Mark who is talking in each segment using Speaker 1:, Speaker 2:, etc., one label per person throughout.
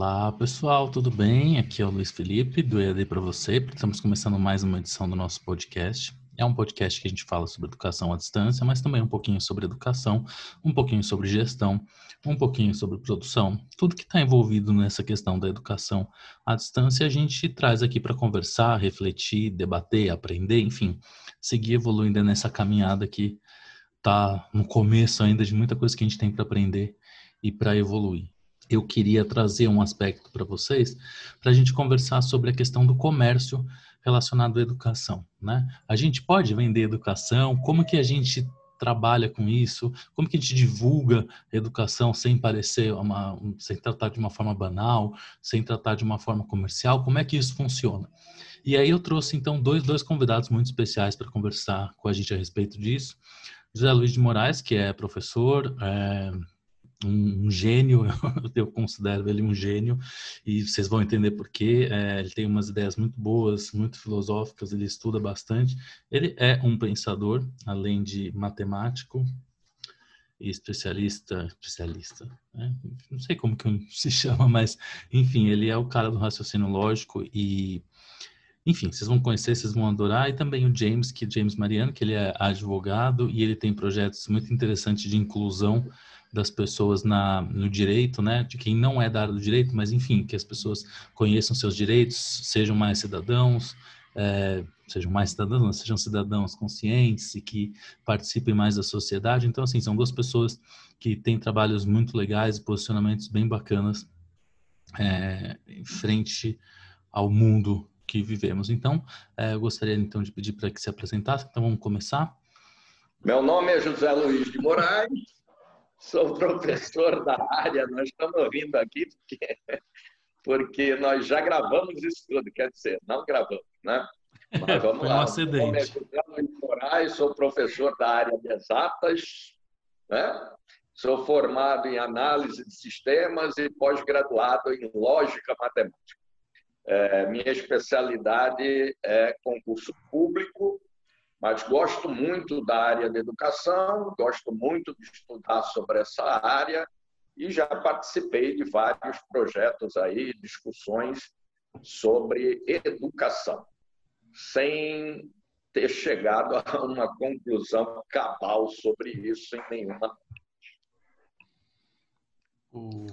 Speaker 1: Olá pessoal, tudo bem? Aqui é o Luiz Felipe do EAD para você. Estamos começando mais uma edição do nosso podcast. É um podcast que a gente fala sobre educação à distância, mas também um pouquinho sobre educação, um pouquinho sobre gestão, um pouquinho sobre produção, tudo que está envolvido nessa questão da educação à distância a gente traz aqui para conversar, refletir, debater, aprender, enfim, seguir evoluindo nessa caminhada que está no começo ainda de muita coisa que a gente tem para aprender e para evoluir eu queria trazer um aspecto para vocês, para a gente conversar sobre a questão do comércio relacionado à educação, né? A gente pode vender educação? Como que a gente trabalha com isso? Como que a gente divulga educação sem parecer uma, sem tratar de uma forma banal, sem tratar de uma forma comercial? Como é que isso funciona? E aí eu trouxe então dois, dois convidados muito especiais para conversar com a gente a respeito disso. José Luiz de Moraes, que é professor, é, um, um, gênio, eu considero ele um gênio, e vocês vão entender por quê. É, ele tem umas ideias muito boas, muito filosóficas, ele estuda bastante. Ele é um pensador, além de matemático e especialista, especialista, né? não sei como que se chama, mas enfim, ele é o cara do raciocínio lógico e enfim, vocês vão conhecer, vocês vão adorar. E também o James, que é James Mariano, que ele é advogado e ele tem projetos muito interessantes de inclusão das pessoas na, no direito, né? De quem não é da área do direito, mas enfim, que as pessoas conheçam seus direitos, sejam mais cidadãos, é, sejam mais cidadãos, sejam cidadãos conscientes e que participem mais da sociedade. Então, assim, são duas pessoas que têm trabalhos muito legais e posicionamentos bem bacanas é, em frente ao mundo que vivemos. Então, é, eu gostaria então de pedir para que se apresentasse. Então, vamos começar.
Speaker 2: Meu nome é José Luiz de Moraes, sou professor da área. Nós estamos rindo aqui porque, porque nós já gravamos isso tudo, quer dizer, não gravamos, né?
Speaker 1: Mas vamos Foi lá. Um acidente. É
Speaker 2: de Moraes, sou professor da área de exatas, né? Sou formado em análise de sistemas e pós-graduado em lógica matemática. É, minha especialidade é concurso público, mas gosto muito da área de educação, gosto muito de estudar sobre essa área e já participei de vários projetos aí, discussões sobre educação, sem ter chegado a uma conclusão cabal sobre isso em nenhuma.
Speaker 1: O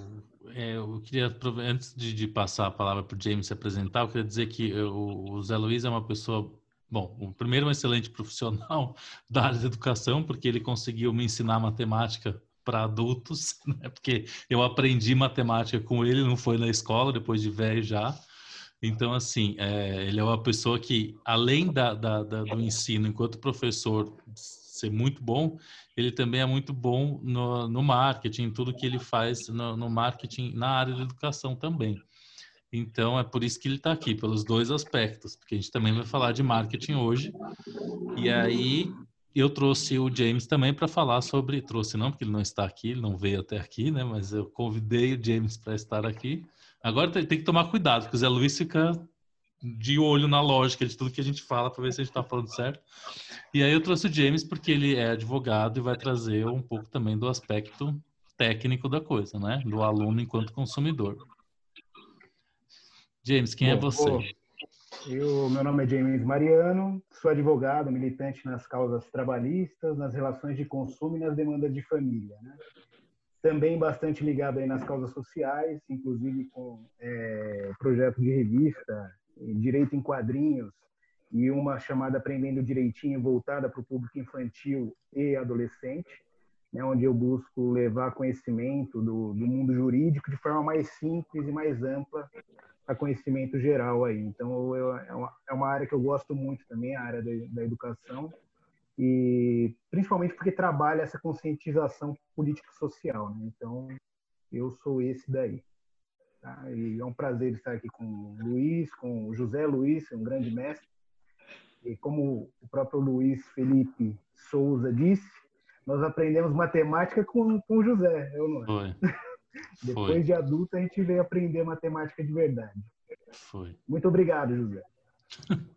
Speaker 1: é, eu queria, antes de, de, passar a palavra para o James se apresentar, eu queria dizer que o, o Zé Luiz é uma pessoa, bom, o primeiro um excelente profissional da área de educação, porque ele conseguiu me ensinar matemática para adultos, né? porque eu aprendi matemática com ele, não foi na escola, depois de velho já. Então, assim, é, ele é uma pessoa que, além da, da, da, do ensino enquanto professor ser muito bom, ele também é muito bom no, no marketing, tudo que ele faz no, no marketing na área de educação também. Então, é por isso que ele está aqui, pelos dois aspectos, porque a gente também vai falar de marketing hoje. E aí, eu trouxe o James também para falar sobre. Trouxe não, porque ele não está aqui, ele não veio até aqui, né? Mas eu convidei o James para estar aqui. Agora tem, tem, que tomar cuidado, porque o Zé Luiz fica de olho na lógica de tudo que a gente fala para ver se a gente está falando certo. E aí eu trouxe o James porque ele é advogado e vai trazer um pouco também do aspecto técnico da coisa, né? Do aluno enquanto consumidor. James, quem é você?
Speaker 3: Eu, meu nome é James Mariano, sou advogado, militante nas causas trabalhistas, nas relações de consumo e nas demandas de família. Né? Também bastante ligado aí nas causas sociais, inclusive com é, projeto de revista direito em quadrinhos e uma chamada Aprendendo Direitinho voltada para o público infantil e adolescente, né, onde eu busco levar conhecimento do, do mundo jurídico de forma mais simples e mais ampla a conhecimento geral aí. Então, eu, é, uma, é uma área que eu gosto muito também, a área da, da educação, e principalmente porque trabalha essa conscientização político-social. Né? Então, eu sou esse daí. Tá? E é um prazer estar aqui com o Luiz, com o José Luiz, um grande mestre. E como o próprio Luiz Felipe Souza disse, nós aprendemos matemática com, com o José, eu não
Speaker 1: Foi.
Speaker 3: Depois de adulto, a gente veio aprender matemática de verdade.
Speaker 1: Foi.
Speaker 3: Muito obrigado, José.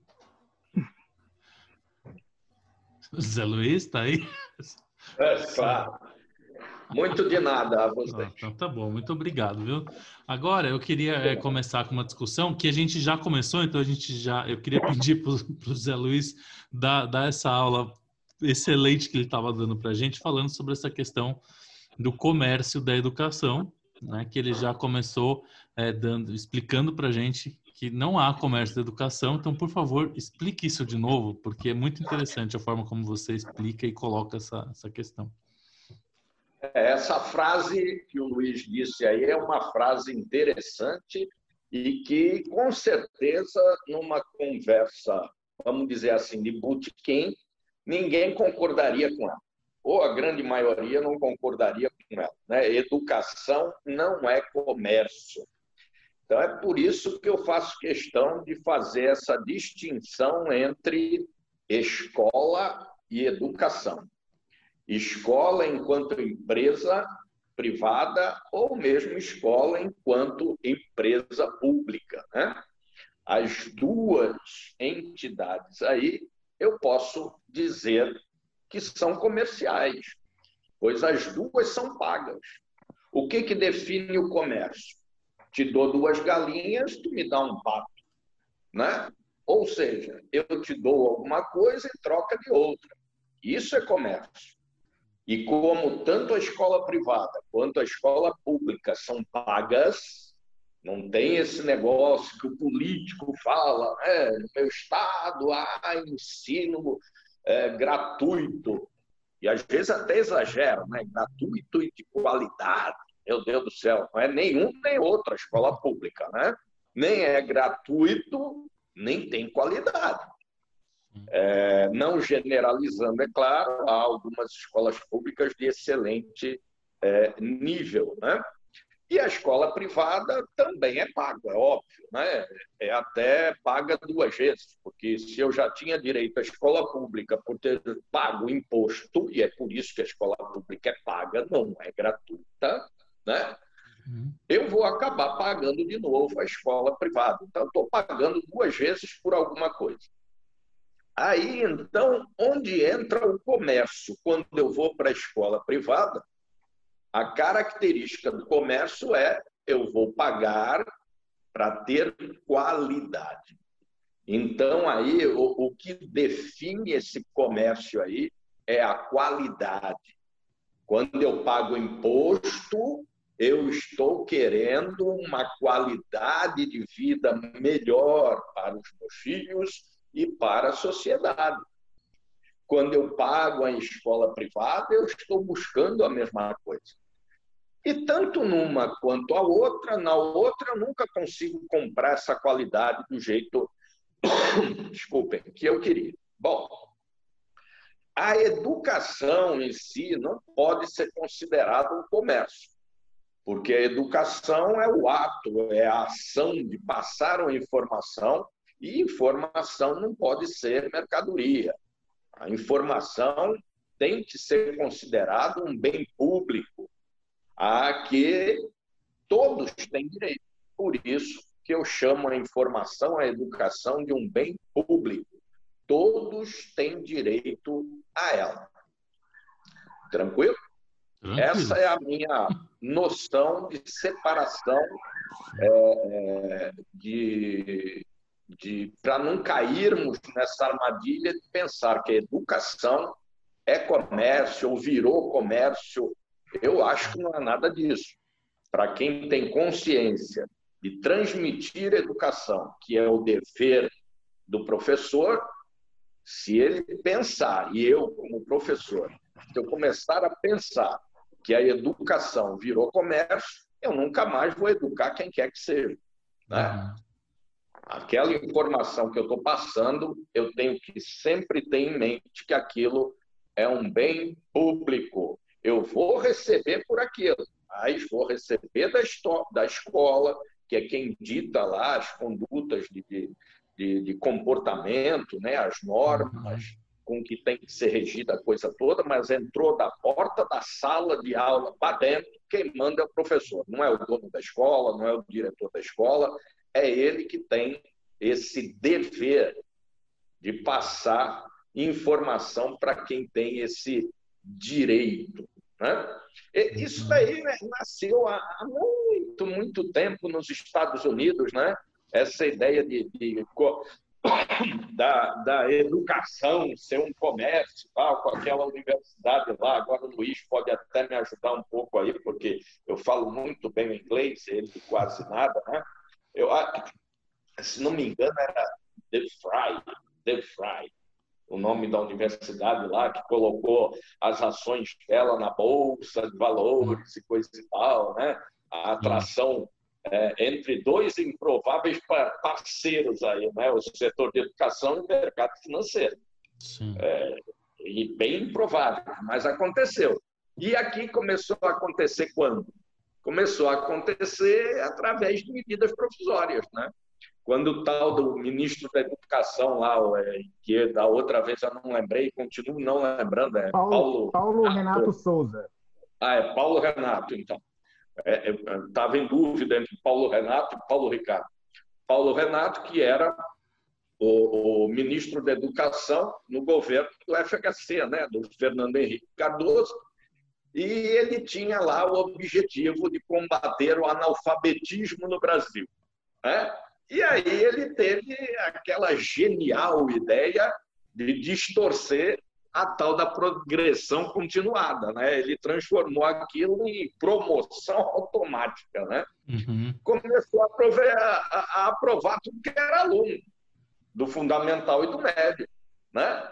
Speaker 1: José Luiz, tá aí?
Speaker 2: É, claro. Muito de nada a você.
Speaker 1: Ah, então tá bom, muito obrigado, viu? Agora eu queria é, começar com uma discussão que a gente já começou, então a gente já. Eu queria pedir para o Zé Luiz dar, dar essa aula excelente que ele estava dando para a gente, falando sobre essa questão do comércio da educação, né, que ele já começou é, dando, explicando para a gente que não há comércio da educação. Então, por favor, explique isso de novo, porque é muito interessante a forma como você explica e coloca essa, essa questão.
Speaker 2: É, essa frase que o Luiz disse aí é uma frase interessante e que, com certeza, numa conversa, vamos dizer assim, de botequim, ninguém concordaria com ela. Ou a grande maioria não concordaria com ela. Né? Educação não é comércio. Então, é por isso que eu faço questão de fazer essa distinção entre escola e educação. Escola enquanto empresa privada ou mesmo escola enquanto empresa pública. Né? As duas entidades aí eu posso dizer que são comerciais, pois as duas são pagas. O que, que define o comércio? Te dou duas galinhas, tu me dá um pato. Né? Ou seja, eu te dou alguma coisa em troca de outra. Isso é comércio. E como tanto a escola privada quanto a escola pública são pagas, não tem esse negócio que o político fala, no meu estado há ensino é, gratuito. E às vezes até exagero, né? gratuito e de qualidade. Meu Deus do céu, não é nenhum nem outra escola pública, né? Nem é gratuito, nem tem qualidade. É, não generalizando, é claro, há algumas escolas públicas de excelente é, nível, né? E a escola privada também é paga, é óbvio, né? É até paga duas vezes, porque se eu já tinha direito à escola pública por ter pago imposto, e é por isso que a escola pública é paga, não é gratuita, né? Uhum. Eu vou acabar pagando de novo a escola privada. Então, estou pagando duas vezes por alguma coisa. Aí, então, onde entra o comércio? Quando eu vou para a escola privada, a característica do comércio é eu vou pagar para ter qualidade. Então, aí, o, o que define esse comércio aí é a qualidade. Quando eu pago imposto, eu estou querendo uma qualidade de vida melhor para os meus filhos e para a sociedade. Quando eu pago a escola privada, eu estou buscando a mesma coisa. E tanto numa quanto a outra, na outra eu nunca consigo comprar essa qualidade do jeito, desculpem, que eu queria. Bom, a educação em si não pode ser considerada um comércio, porque a educação é o ato, é a ação de passar uma informação e informação não pode ser mercadoria. A informação tem que ser considerada um bem público a que todos têm direito. Por isso que eu chamo a informação, a educação de um bem público. Todos têm direito a ela. Tranquilo? Tranquilo. Essa é a minha noção de separação é, é de de para não cairmos nessa armadilha de pensar que a educação é comércio ou virou comércio. Eu acho que não é nada disso. Para quem tem consciência de transmitir educação, que é o dever do professor, se ele pensar, e eu como professor, se eu começar a pensar que a educação virou comércio, eu nunca mais vou educar quem quer que seja. Né? Uhum aquela informação que eu estou passando, eu tenho que sempre ter em mente que aquilo é um bem público. Eu vou receber por aquilo, mas vou receber da, da escola, que é quem dita lá as condutas de, de, de comportamento, né, as normas com que tem que ser regida a coisa toda, mas entrou da porta da sala de aula para dentro, quem manda é o professor, não é o dono da escola, não é o diretor da escola, é ele que tem esse dever de passar informação para quem tem esse direito. Né? Isso uhum. daí né, nasceu há muito, muito tempo nos Estados Unidos, né? essa ideia de, de da, da, educação ser um comércio, tal, com aquela universidade lá. Agora o Luiz pode até me ajudar um pouco aí, porque eu falo muito bem o inglês, ele quase nada, né? Eu, se não me engano, era The Fry, The Fry, o nome da universidade lá, que colocou as ações dela na bolsa de valores e coisa e tal, né? A atração é, entre dois improváveis parceiros aí, né? O setor de educação e o mercado financeiro. É, e bem improvável, mas aconteceu. E aqui começou a acontecer quando? Começou a acontecer através de medidas provisórias, né? Quando o tal do ministro da Educação lá, é, que da outra vez eu não lembrei, continuo não lembrando, é
Speaker 3: Paulo, Paulo, Paulo Renato Souza.
Speaker 2: Ah, é Paulo Renato, então. É, estava em dúvida entre Paulo Renato e Paulo Ricardo. Paulo Renato, que era o, o, ministro da Educação no governo do FHC, né, do Fernando Henrique Cardoso, e ele tinha lá o objetivo de combater o analfabetismo no Brasil. Né? E aí ele teve aquela genial ideia de distorcer a tal da progressão continuada, né? Ele transformou aquilo em promoção automática, né? Uhum. Começou a aprovar, a, a aprovar, tudo que era aluno, do fundamental e do médio, né?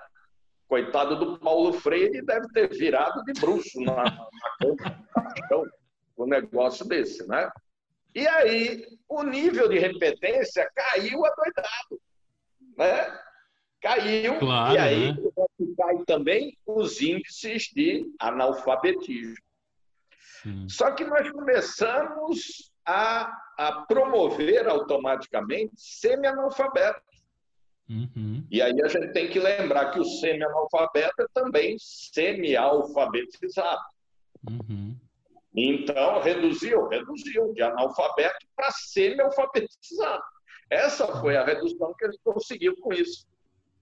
Speaker 2: Coitado do Paulo Freire, deve ter virado de bruxo na, na conta, um negócio desse, né? E aí o nível de repetência caiu adoidado, né? Caiu claro, e aí né? cai também os índices de analfabetismo. Sim. Só que nós começamos a, a promover automaticamente semi-analfabetos. Uhum. E aí a gente tem que lembrar que o semi-analfabeto é também semi-alfabetizado. Uhum. Então, reduziu, reduziu de analfabeto para semi-alfabetizado. Essa foi a redução que ele conseguiu com isso.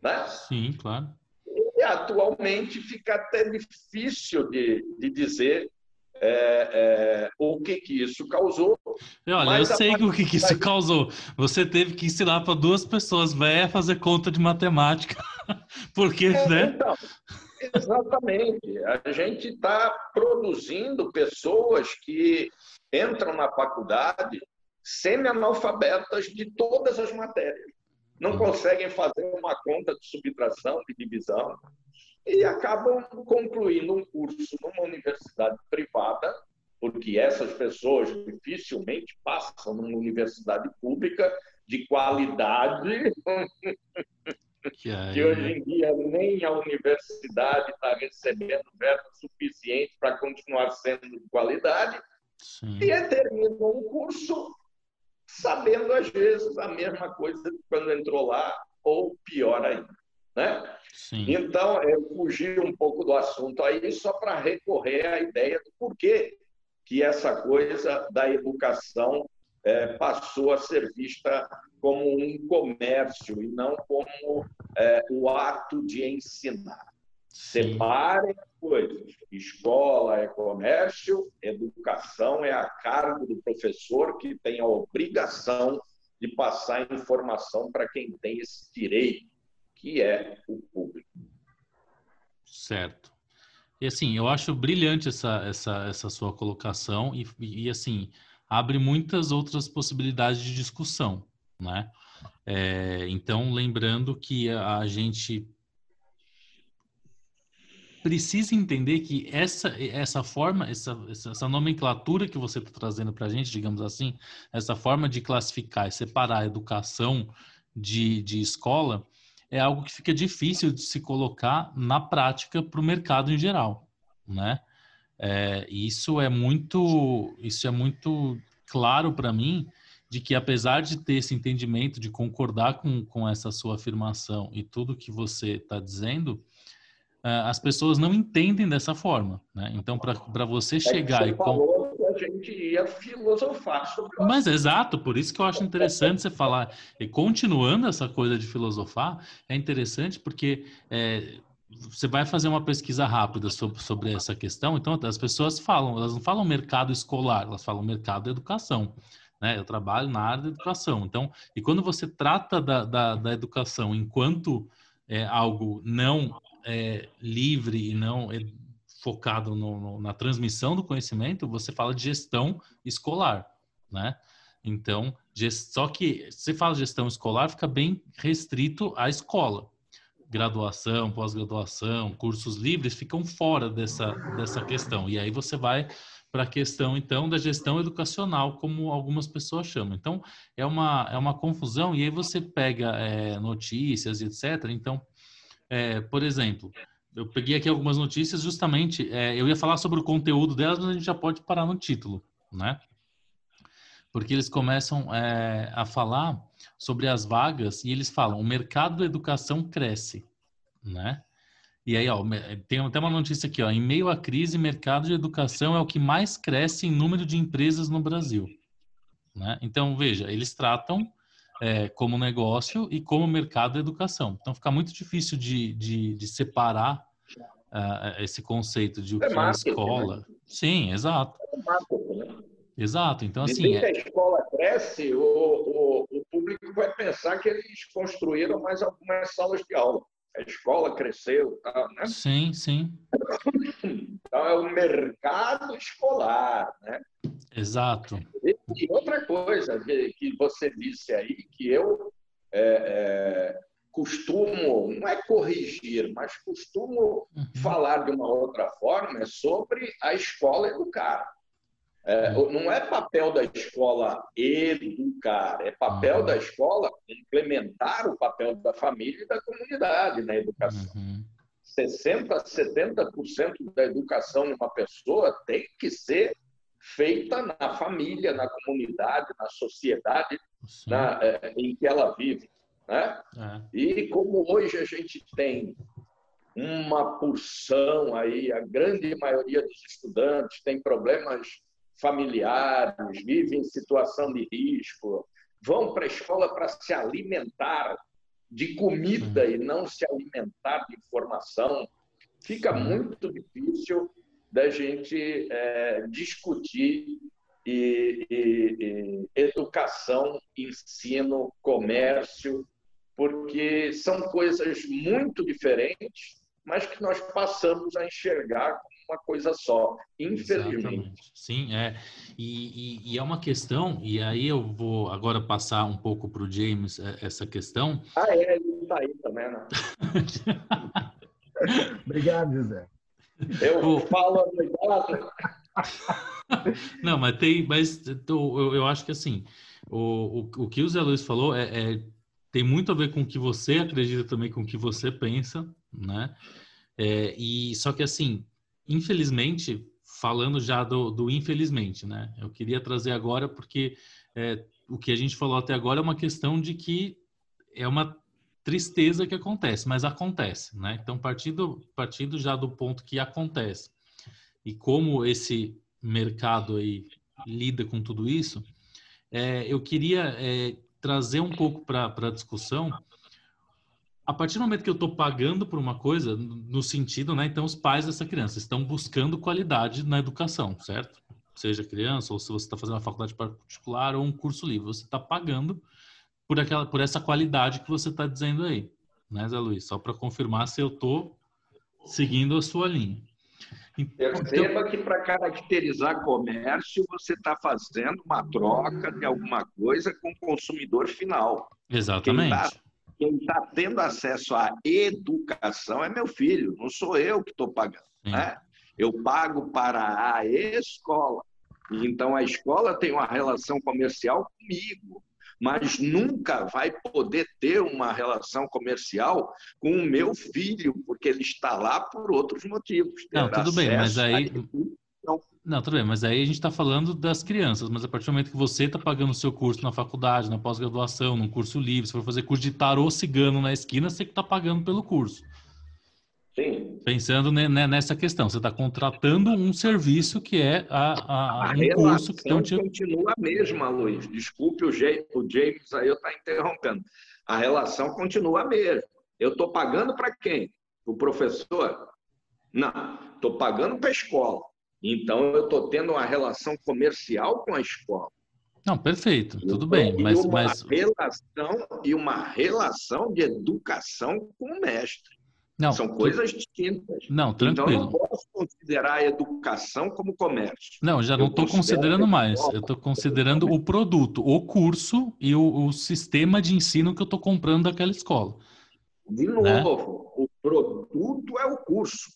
Speaker 2: Né?
Speaker 1: Sim, claro.
Speaker 2: E atualmente fica até difícil de, de dizer é, é, o que, que isso causou.
Speaker 1: Olha, eu sei o que, que isso causou. Você teve que ensinar para duas pessoas velhas fazer conta de matemática. Porque, é, né? Então,
Speaker 2: exatamente. A gente está produzindo pessoas que entram na faculdade semi-analfabetas de todas as matérias não uhum. conseguem fazer uma conta de subtração, de divisão, e acabam concluindo um curso numa universidade privada, porque essas pessoas dificilmente passam numa universidade pública de qualidade, que, que hoje em dia nem a universidade está recebendo verba suficiente para continuar sendo de qualidade, Sim. e terminam um curso sabendo às vezes a mesma coisa quando entrou lá, ou pior ainda. Né? Sim. Então, eu fugi um pouco do assunto aí só para recorrer à ideia do porquê que essa coisa da educação é, passou a ser vista como um comércio e não como é, o ato de ensinar. Separem as coisas. Escola é comércio, educação é a cargo do professor que tem a obrigação de passar informação para quem tem esse direito, que é o público.
Speaker 1: Certo. E assim, eu acho brilhante essa, essa, essa sua colocação e, e assim, abre muitas outras possibilidades de discussão, né? É, então, lembrando que a gente precisa entender que essa, essa forma, essa, essa nomenclatura que você está trazendo para a gente, digamos assim, essa forma de classificar e separar a educação de, de escola, é algo que fica difícil de se colocar na prática para o mercado em geral, né? É, isso é muito, isso é muito claro para mim de que apesar de ter esse entendimento, de concordar com, com essa sua afirmação e tudo que você está dizendo, ah, as pessoas não entendem dessa forma, né? Então, para você chegar é
Speaker 2: e... Falou a gente ia filosofar sobre
Speaker 1: Mas exato, por isso que eu acho interessante você falar. E continuando essa coisa de filosofar, é interessante porque é, você vai fazer uma pesquisa rápida sobre, sobre essa questão, então as pessoas falam, elas não falam mercado escolar, elas falam mercado da educação. Né? Eu trabalho na área da educação. Então, e quando você trata da, da, da educação enquanto é, algo não é, livre e não focado no, no, na transmissão do conhecimento, você fala de gestão escolar, né? Então, só que se fala gestão escolar, fica bem restrito à escola. Graduação, pós-graduação, cursos livres ficam fora dessa, dessa questão. E aí você vai para a questão, então, da gestão educacional, como algumas pessoas chamam. Então, é uma, é uma confusão, e aí você pega é, notícias etc. Então, é, por exemplo, eu peguei aqui algumas notícias, justamente, é, eu ia falar sobre o conteúdo delas, mas a gente já pode parar no título, né? Porque eles começam é, a falar sobre as vagas e eles falam: o mercado da educação cresce, né? E aí, ó, tem até uma notícia aqui, ó. Em meio à crise, mercado de educação é o que mais cresce em número de empresas no Brasil. Né? Então, veja, eles tratam é, como negócio e como mercado da educação. Então, fica muito difícil de, de, de separar uh, esse conceito de o que é, é escola. Né? Sim, exato. É né? Exato. Então, assim.
Speaker 2: É... a escola cresce, o, o, o público vai pensar que eles construíram mais algumas salas de aula a escola cresceu, tá, né?
Speaker 1: Sim, sim.
Speaker 2: Então é o mercado escolar, né?
Speaker 1: Exato.
Speaker 2: E, e outra coisa que, que, você disse aí, que eu é, é, costumo, não é corrigir, mas costumo uhum. falar de uma outra forma, é sobre a escola educar. É, não é papel da escola educar, é papel uhum. da escola implementar o papel da família e da comunidade na educação. Uhum. 60%, 70% da educação de uma pessoa tem que ser feita na família, na comunidade, na sociedade na, é, em que ela vive. Né? É. E como hoje a gente tem uma porção aí, a grande maioria dos estudantes tem problemas familiares, vivem em situação de risco, vão para a escola para se alimentar de comida e não se alimentar de informação, fica muito difícil da gente é, discutir e, e, e educação, ensino, comércio, porque são coisas muito diferentes, mas que nós passamos a enxergar uma coisa só, infelizmente. Exatamente.
Speaker 1: Sim, é. E, e, e, é uma questão, e aí eu vou agora passar um pouco para o James é, essa questão.
Speaker 2: Ah, é, ele está aí também, né?
Speaker 3: Obrigado, José.
Speaker 2: Eu falo obrigado.
Speaker 1: Não, mas tem, mas eu, eu acho que assim, o, o, o que o Zé Luiz falou é, é, tem muito a ver com o que você acredita também, com o que você pensa, né? É, e só que assim, infelizmente, falando já do, do, infelizmente, né? Eu queria trazer agora porque é, o que a gente falou até agora é uma questão de que é uma tristeza que acontece, mas acontece, né? Então, partindo, partindo já do ponto que acontece e como esse mercado aí lida com tudo isso, é, eu queria é, trazer um pouco para a discussão a partir do momento que eu estou pagando por uma coisa, no sentido, né? Então, os pais dessa criança estão buscando qualidade na educação, certo? Seja criança, ou se você está fazendo uma faculdade particular ou um curso livre, você está pagando por, aquela, por essa qualidade que você está dizendo aí, né, Zé Luiz? Só para confirmar se eu estou seguindo a sua linha.
Speaker 2: Então, Perceba que para caracterizar comércio, você está fazendo uma troca de alguma coisa com o consumidor final.
Speaker 1: Exatamente. Quem tá
Speaker 2: está tendo acesso à educação é meu filho, não sou eu que estou pagando. Né? Eu pago para a escola. Então, a escola tem uma relação comercial comigo, mas nunca vai poder ter uma relação comercial com o meu filho, porque ele está lá por outros motivos.
Speaker 1: Não, tudo bem, mas aí. Não, não, tudo bem, mas aí a gente está falando das crianças, mas a partir do momento que você está pagando o seu curso na faculdade, na pós-graduação, num curso livre, se for fazer curso de tarô cigano na esquina, você que está pagando pelo curso.
Speaker 2: Sim.
Speaker 1: Pensando nessa questão, você está contratando um serviço que é a, a, a um curso que tem um
Speaker 2: tipo... continua a mesma, Luiz. Desculpe o, James, o James aí eu tá interrompendo. A relação continua a mesma. Eu estou pagando para quem? o professor? Não, estou pagando para a escola. Então, eu estou tendo uma relação comercial com a escola.
Speaker 1: Não, perfeito, tudo bem. Mas,
Speaker 2: uma
Speaker 1: mas...
Speaker 2: relação e uma relação de educação com o mestre. Não, São coisas tu... distintas.
Speaker 1: Não, tranquilo. Então, eu
Speaker 2: não posso considerar a educação como comércio.
Speaker 1: Não, já não estou considerando mais. Eu estou considerando o produto, o curso e o, o sistema de ensino que eu estou comprando daquela escola.
Speaker 2: De né? novo, né? o produto é o curso.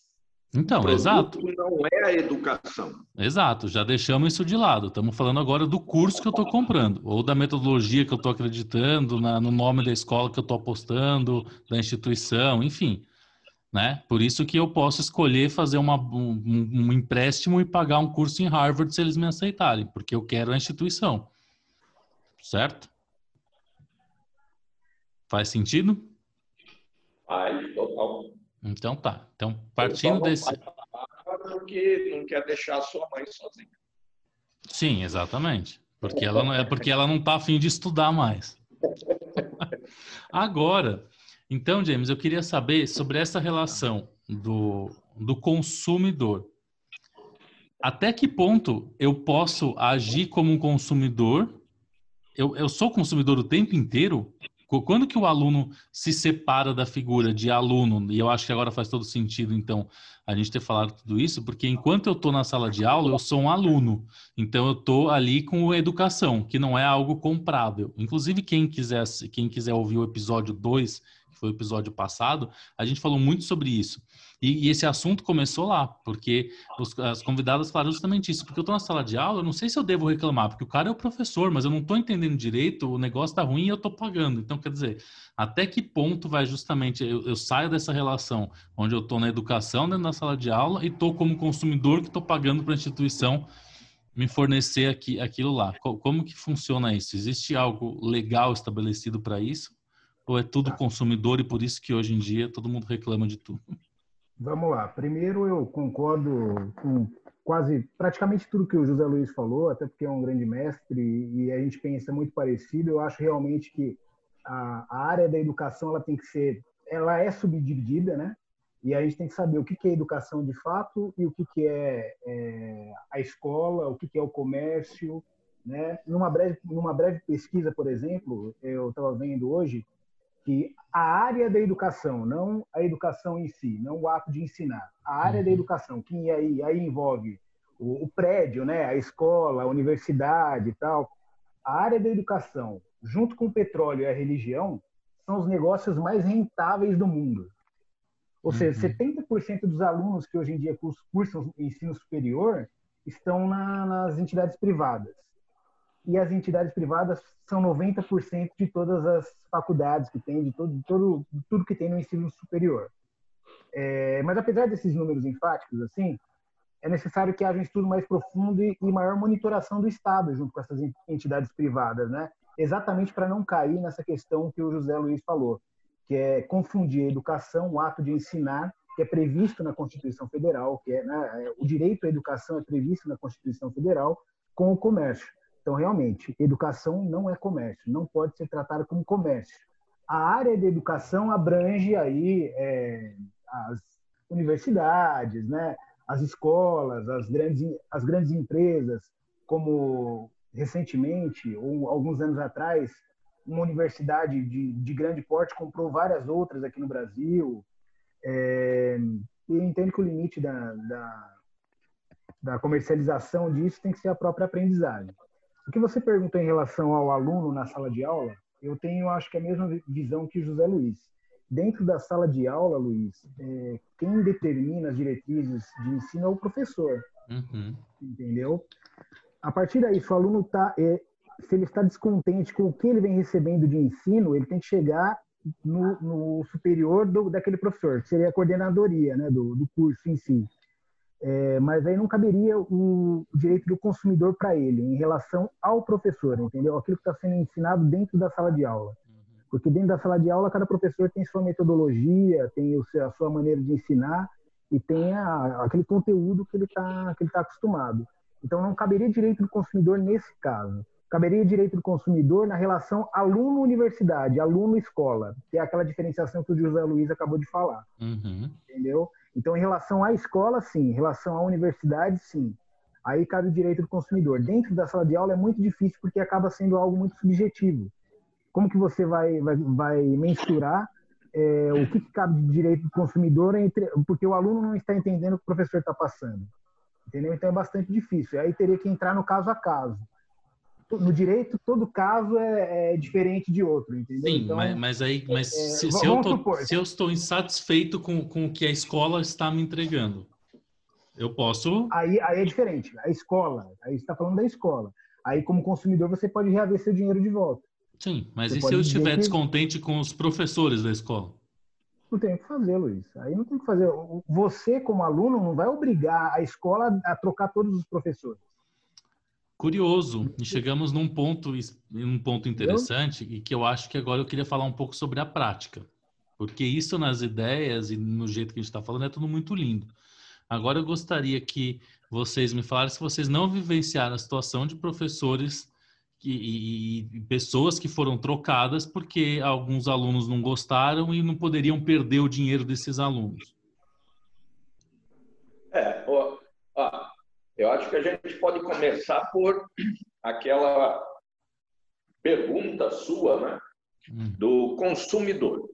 Speaker 1: Então, o exato.
Speaker 2: não é a educação.
Speaker 1: Exato, já deixamos isso de lado. Estamos falando agora do curso que eu estou comprando, ou da metodologia que eu estou acreditando, na, no nome da escola que eu estou apostando, da instituição, enfim. Né? Por isso que eu posso escolher fazer uma, um, um empréstimo e pagar um curso em Harvard se eles me aceitarem, porque eu quero a instituição. Certo? Faz sentido?
Speaker 2: Faz, total.
Speaker 1: Então tá. Então, partindo desse.
Speaker 2: Porque não quer deixar a sua mãe sozinha.
Speaker 1: Sim, exatamente. Porque ela não é porque ela não está afim de estudar mais. Agora, então, James, eu queria saber sobre essa relação do, do consumidor. Até que ponto eu posso agir como um consumidor? Eu, eu sou consumidor o tempo inteiro? Quando que o aluno se separa da figura de aluno, e eu acho que agora faz todo sentido, então, a gente ter falado tudo isso, porque enquanto eu estou na sala de aula, eu sou um aluno. Então, eu estou ali com educação, que não é algo comprável. Inclusive, quem quiser, quem quiser ouvir o episódio 2 foi o episódio passado, a gente falou muito sobre isso. E, e esse assunto começou lá, porque os, as convidadas falaram justamente isso. Porque eu estou na sala de aula, eu não sei se eu devo reclamar, porque o cara é o professor, mas eu não estou entendendo direito, o negócio está ruim e eu estou pagando. Então, quer dizer, até que ponto vai justamente, eu, eu saio dessa relação onde eu estou na educação dentro da sala de aula e estou como consumidor que estou pagando para a instituição me fornecer aqui, aquilo lá. Como que funciona isso? Existe algo legal estabelecido para isso? Ou é tudo consumidor e por isso que hoje em dia todo mundo reclama de tudo?
Speaker 3: Vamos lá. Primeiro, eu concordo com quase praticamente tudo que o José Luiz falou, até porque é um grande mestre e a gente pensa muito parecido. Eu acho realmente que a, a área da educação ela tem que ser, ela é subdividida, né? E a gente tem que saber o que é educação de fato e o que é, é a escola, o que é o comércio, né? Numa breve, numa breve pesquisa, por exemplo, eu estava vendo hoje que a área da educação, não a educação em si, não o ato de ensinar, a área uhum. da educação, que aí, aí envolve o, o, prédio, né, a escola, a universidade e tal, a área da educação, junto com o petróleo e a religião, são os negócios mais rentáveis do mundo. Ou uhum. seja, 70% dos alunos que hoje em dia cursam ensino superior estão na, nas entidades privadas e as entidades privadas são 90% de todas as faculdades que tem, de todo, todo tudo que tem no ensino superior. É, mas apesar desses números enfáticos, assim, é necessário que haja um estudo mais profundo e, e maior monitoração do Estado junto com essas entidades privadas, né? Exatamente para não cair nessa questão que o José Luiz falou, que é confundir a educação, o ato de ensinar, que é previsto na Constituição Federal, que é né, o direito à educação é previsto na Constituição Federal, com o comércio. Então, realmente, educação não é comércio, não pode ser tratada como comércio. A área de educação abrange aí é, as universidades, né, as escolas, as grandes, as grandes empresas, como recentemente, ou alguns anos atrás, uma universidade de, de grande porte comprou várias outras aqui no Brasil. É, e entendo que o limite da, da, da comercialização disso tem que ser a própria aprendizagem. O que você perguntou em relação ao aluno na sala de aula, eu tenho, acho que a mesma visão que José Luiz. Dentro da sala de aula, Luiz, é, quem determina as diretrizes de ensino é o professor. Uhum. Entendeu? A partir daí, se o aluno está, é, se ele está descontente com o que ele vem recebendo de ensino, ele tem que chegar no, no superior do, daquele professor, que seria a coordenadoria né, do, do curso em si. É, mas aí não caberia o, direito do consumidor para ele, em relação ao professor, entendeu? Aquilo que está sendo ensinado dentro da sala de aula. Porque dentro da sala de aula, cada professor tem sua metodologia, tem a sua maneira de ensinar e tem a, aquele conteúdo que ele está tá acostumado. Então, não caberia direito do consumidor nesse caso. caberia direito do consumidor na relação aluno-universidade, aluno-escola, que é aquela diferenciação que o José Luiz acabou de falar. Uhum. Entendeu? Então, em relação à escola, sim. Em relação à universidade, sim. Aí cabe o direito do consumidor. Dentro da sala de aula é muito difícil porque acaba sendo algo muito subjetivo. Como que você vai, vai, vai mensurar é, o que, que, cabe de direito do consumidor entre, porque o aluno não está entendendo o que o professor está passando. Entendeu? Então é bastante difícil. Aí teria que entrar no caso a caso no direito todo caso é, é, diferente de outro, entendeu?
Speaker 1: Sim, então, mas, mas, aí, mas é, se, se, eu tô, se, eu estou insatisfeito com, com o que a escola está me entregando, eu posso.
Speaker 3: Aí, aí é diferente. A escola, aí está falando da escola. Aí, como consumidor, você pode reaver seu dinheiro de volta.
Speaker 1: Sim, mas você e se eu estiver que... descontente com os professores da escola?
Speaker 3: Não tem o que fazer, Luiz. Aí não tem o que fazer. Você, como aluno, não vai obrigar a escola a trocar todos os professores.
Speaker 1: Curioso, e chegamos num ponto, num ponto interessante e que eu acho que agora eu queria falar um pouco sobre a prática, porque isso nas ideias e no jeito que a gente está falando é tudo muito lindo. Agora eu gostaria que vocês me falassem se vocês não vivenciaram a situação de professores que, e, e, pessoas que foram trocadas porque alguns alunos não gostaram e não poderiam perder o dinheiro desses alunos.
Speaker 2: É, ó, ó eu acho que a gente pode começar por aquela pergunta sua, né, hum. do consumidor.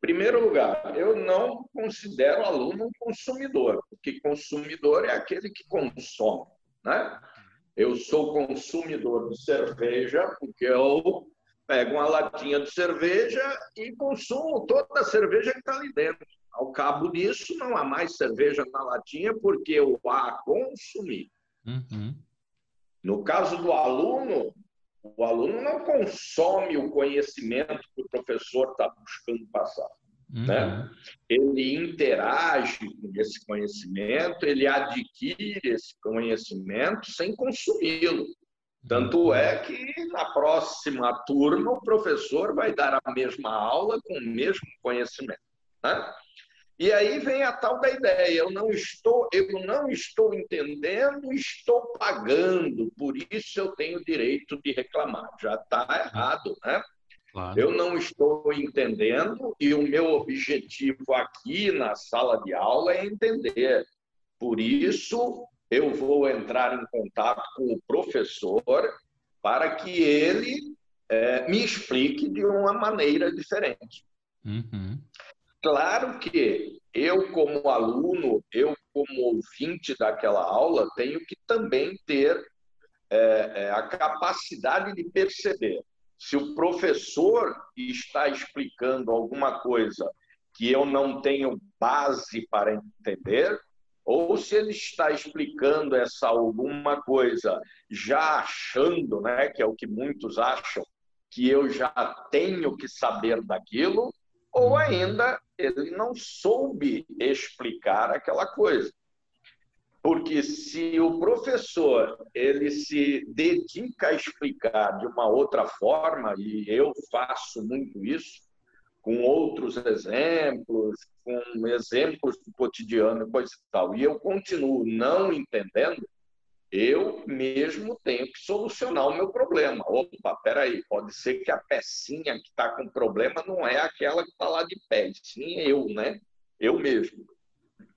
Speaker 2: Primeiro lugar, eu não considero aluno um consumidor, porque consumidor é aquele que consome, né? Eu sou consumidor de cerveja porque eu pego uma latinha de cerveja e consumo toda a cerveja que está ali dentro. Ao cabo disso, não há mais cerveja na latinha porque eu a consumi. Uhum. No caso do aluno, o aluno não consome o conhecimento que o professor está buscando passar. Uhum. Né? Ele interage com esse conhecimento, ele adquire esse conhecimento sem consumi-lo. Tanto uhum. é que na próxima turma o professor vai dar a mesma aula com o mesmo conhecimento. Né? E aí vem a tal da ideia, eu não estou, eu não estou entendendo, estou pagando, por isso eu tenho direito de reclamar. Já está errado, né? Claro. Eu não estou entendendo e o meu objetivo aqui na sala de aula é entender. Por isso eu vou entrar em contato com o professor para que ele é, me explique de uma maneira diferente. Uhum. Claro que eu, como aluno, eu, como ouvinte daquela aula, tenho que também ter é, é, a capacidade de perceber. Se o professor está explicando alguma coisa que eu não tenho base para entender, ou se ele está explicando essa alguma coisa já achando, né, que é o que muitos acham, que eu já tenho que saber daquilo, ou uhum. ainda ele não soube explicar aquela coisa. Porque se o professor ele se dedica a explicar de uma outra forma, e eu faço muito isso, com outros exemplos, com exemplos do cotidiano e coisa e tal, e eu continuo não entendendo, eu mesmo tenho que solucionar o meu problema. Opa, peraí, pode ser que a pecinha que está com problema não é aquela que está lá de pé, sim eu, né? Eu mesmo.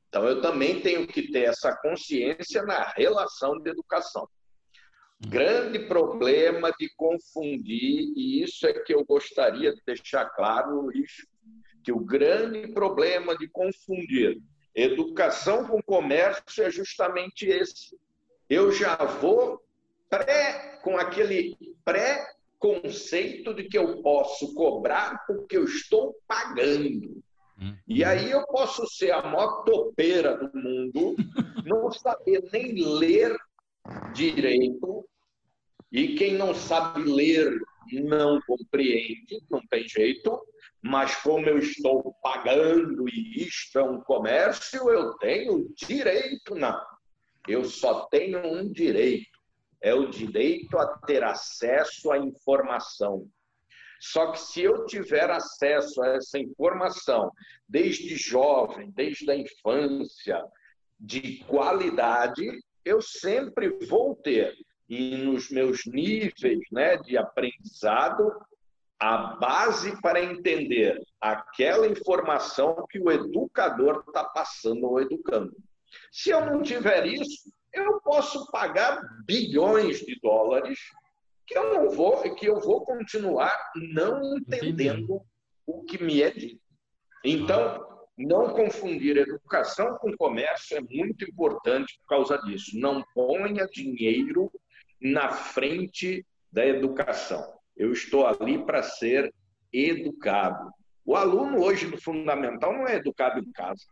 Speaker 2: Então, eu também tenho que ter essa consciência na relação de educação. Grande problema de confundir, e isso é que eu gostaria de deixar claro, Luiz, que o grande problema de confundir educação com comércio é justamente esse eu já vou pré com aquele pré-conceito de que eu posso cobrar porque eu estou pagando. Hum. E aí eu posso ser a maior topeira do mundo, não saber nem ler direito, e quem não sabe ler não compreende, não tem jeito, mas como eu estou pagando e isto é um comércio, eu tenho direito, não. Eu só tenho um direito, é o direito a ter acesso à informação. Só que se eu tiver acesso a essa informação desde jovem, desde a infância, de qualidade, eu sempre vou ter e nos meus níveis né, de aprendizado a base para entender aquela informação que o educador está passando ao educando. Se eu não tiver isso, eu posso pagar bilhões de dólares que eu não vou, que eu vou continuar não entendendo o que me é dito. Então, não confundir educação com comércio é muito importante por causa disso. Não ponha dinheiro na frente da educação. Eu estou ali para ser educado. O aluno hoje do fundamental não é educado em casa,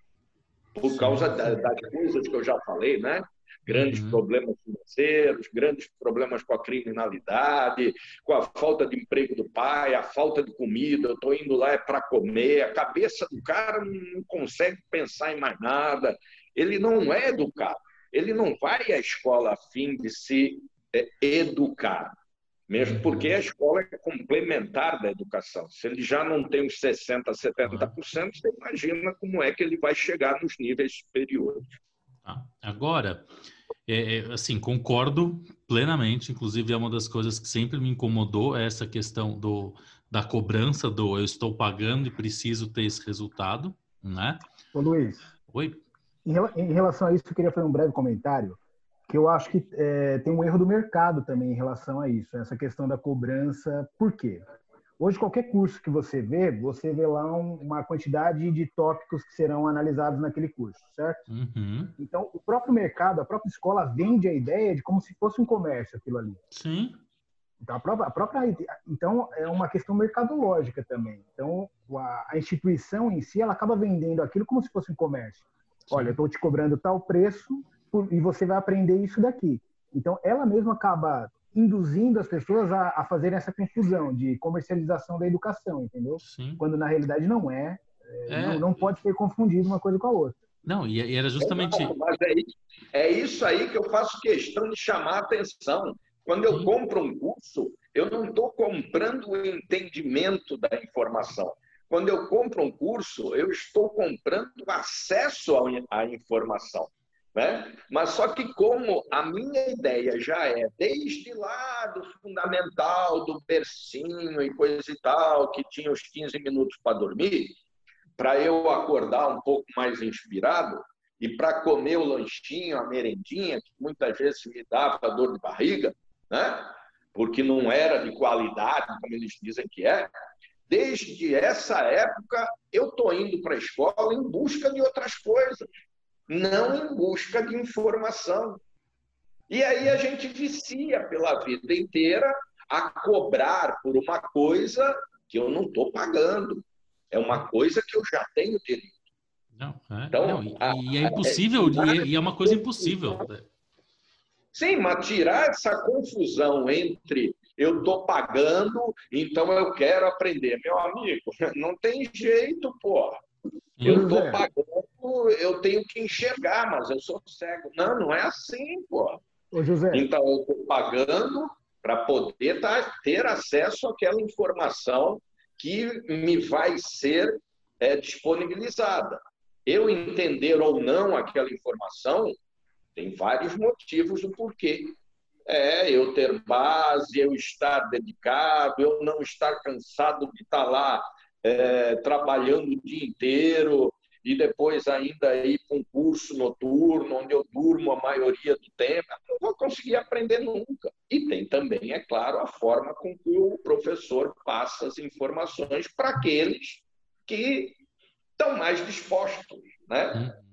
Speaker 2: por causa das coisas que eu já falei, né? grandes uhum. problemas financeiros, grandes problemas com a criminalidade, com a falta de emprego do pai, a falta de comida. Eu estou indo lá é para comer. A cabeça do cara não consegue pensar em mais nada. Ele não é educado. Ele não vai à escola a fim de se é, educar. Mesmo porque a escola é complementar da educação. Se ele já não tem uns 60%, 70%, você imagina como é que ele vai chegar nos níveis superiores.
Speaker 1: Tá. Agora, é, é, assim, concordo plenamente. Inclusive, é uma das coisas que sempre me incomodou é essa questão do, da cobrança do eu estou pagando e preciso ter esse resultado, né?
Speaker 3: Ô, Luiz. Oi. Em relação a isso, eu queria fazer um breve comentário, que eu acho que é, tem um erro do mercado também em relação a isso, essa questão da cobrança. Por quê? Hoje, qualquer curso que você vê, você vê lá um, uma quantidade de tópicos que serão analisados naquele curso, certo? Uhum. Então, o próprio mercado, a própria escola vende a ideia de como se fosse um comércio aquilo ali.
Speaker 1: Sim.
Speaker 3: Então, a própria, a própria, então é uma questão mercadológica também. Então, a, a instituição em si, ela acaba vendendo aquilo como se fosse um comércio. Sim. Olha, eu estou te cobrando tal preço por, e você vai aprender isso daqui. Então, ela mesma acaba induzindo as pessoas a, a fazerem essa confusão de comercialização da educação, entendeu? Sim. Quando na realidade não é, é, é. Não, não, pode ser confundido uma coisa com a outra.
Speaker 1: Não, e era justamente.
Speaker 2: Não, mas é isso, é isso aí que eu faço questão de chamar a atenção. Quando eu Sim. compro um curso, eu não estou comprando o entendimento da informação. Quando eu compro um curso, eu estou comprando acesso à informação. Né? Mas só que como a minha ideia já é desde lá do fundamental, do bercinho e coisa e tal, que tinha os 15 minutos para dormir, para eu acordar um pouco mais inspirado e para comer o lanchinho, a merendinha, que muitas vezes me dava dor de barriga, né? porque não era de qualidade, como eles dizem que é, desde essa época eu estou indo para a escola em busca de outras coisas não em busca de informação. E aí a gente vicia pela vida inteira a cobrar por uma coisa que eu não estou pagando. É uma coisa que eu já tenho direito.
Speaker 1: Não, é, então, não, e, a, e, é impossível, é, e é uma coisa impossível.
Speaker 2: Sim, mas tirar essa confusão entre eu estou pagando, então eu quero aprender. Meu amigo, não tem jeito, pô. Eu estou pagando, eu tenho que enxergar, mas eu sou cego. Não, não é assim, pô.
Speaker 3: Ô, José.
Speaker 2: Então, eu estou pagando para poder tá, ter acesso àquela informação que me vai ser é, disponibilizada. Eu entender ou não aquela informação, tem vários motivos do porquê. É, eu ter base, eu estar dedicado, eu não estar cansado de estar lá é, trabalhando o dia inteiro e depois ainda ir para um curso noturno, onde eu durmo a maioria do tempo, não vou conseguir aprender nunca. E tem também, é claro, a forma com que o professor passa as informações para aqueles que estão mais dispostos, né? Uhum.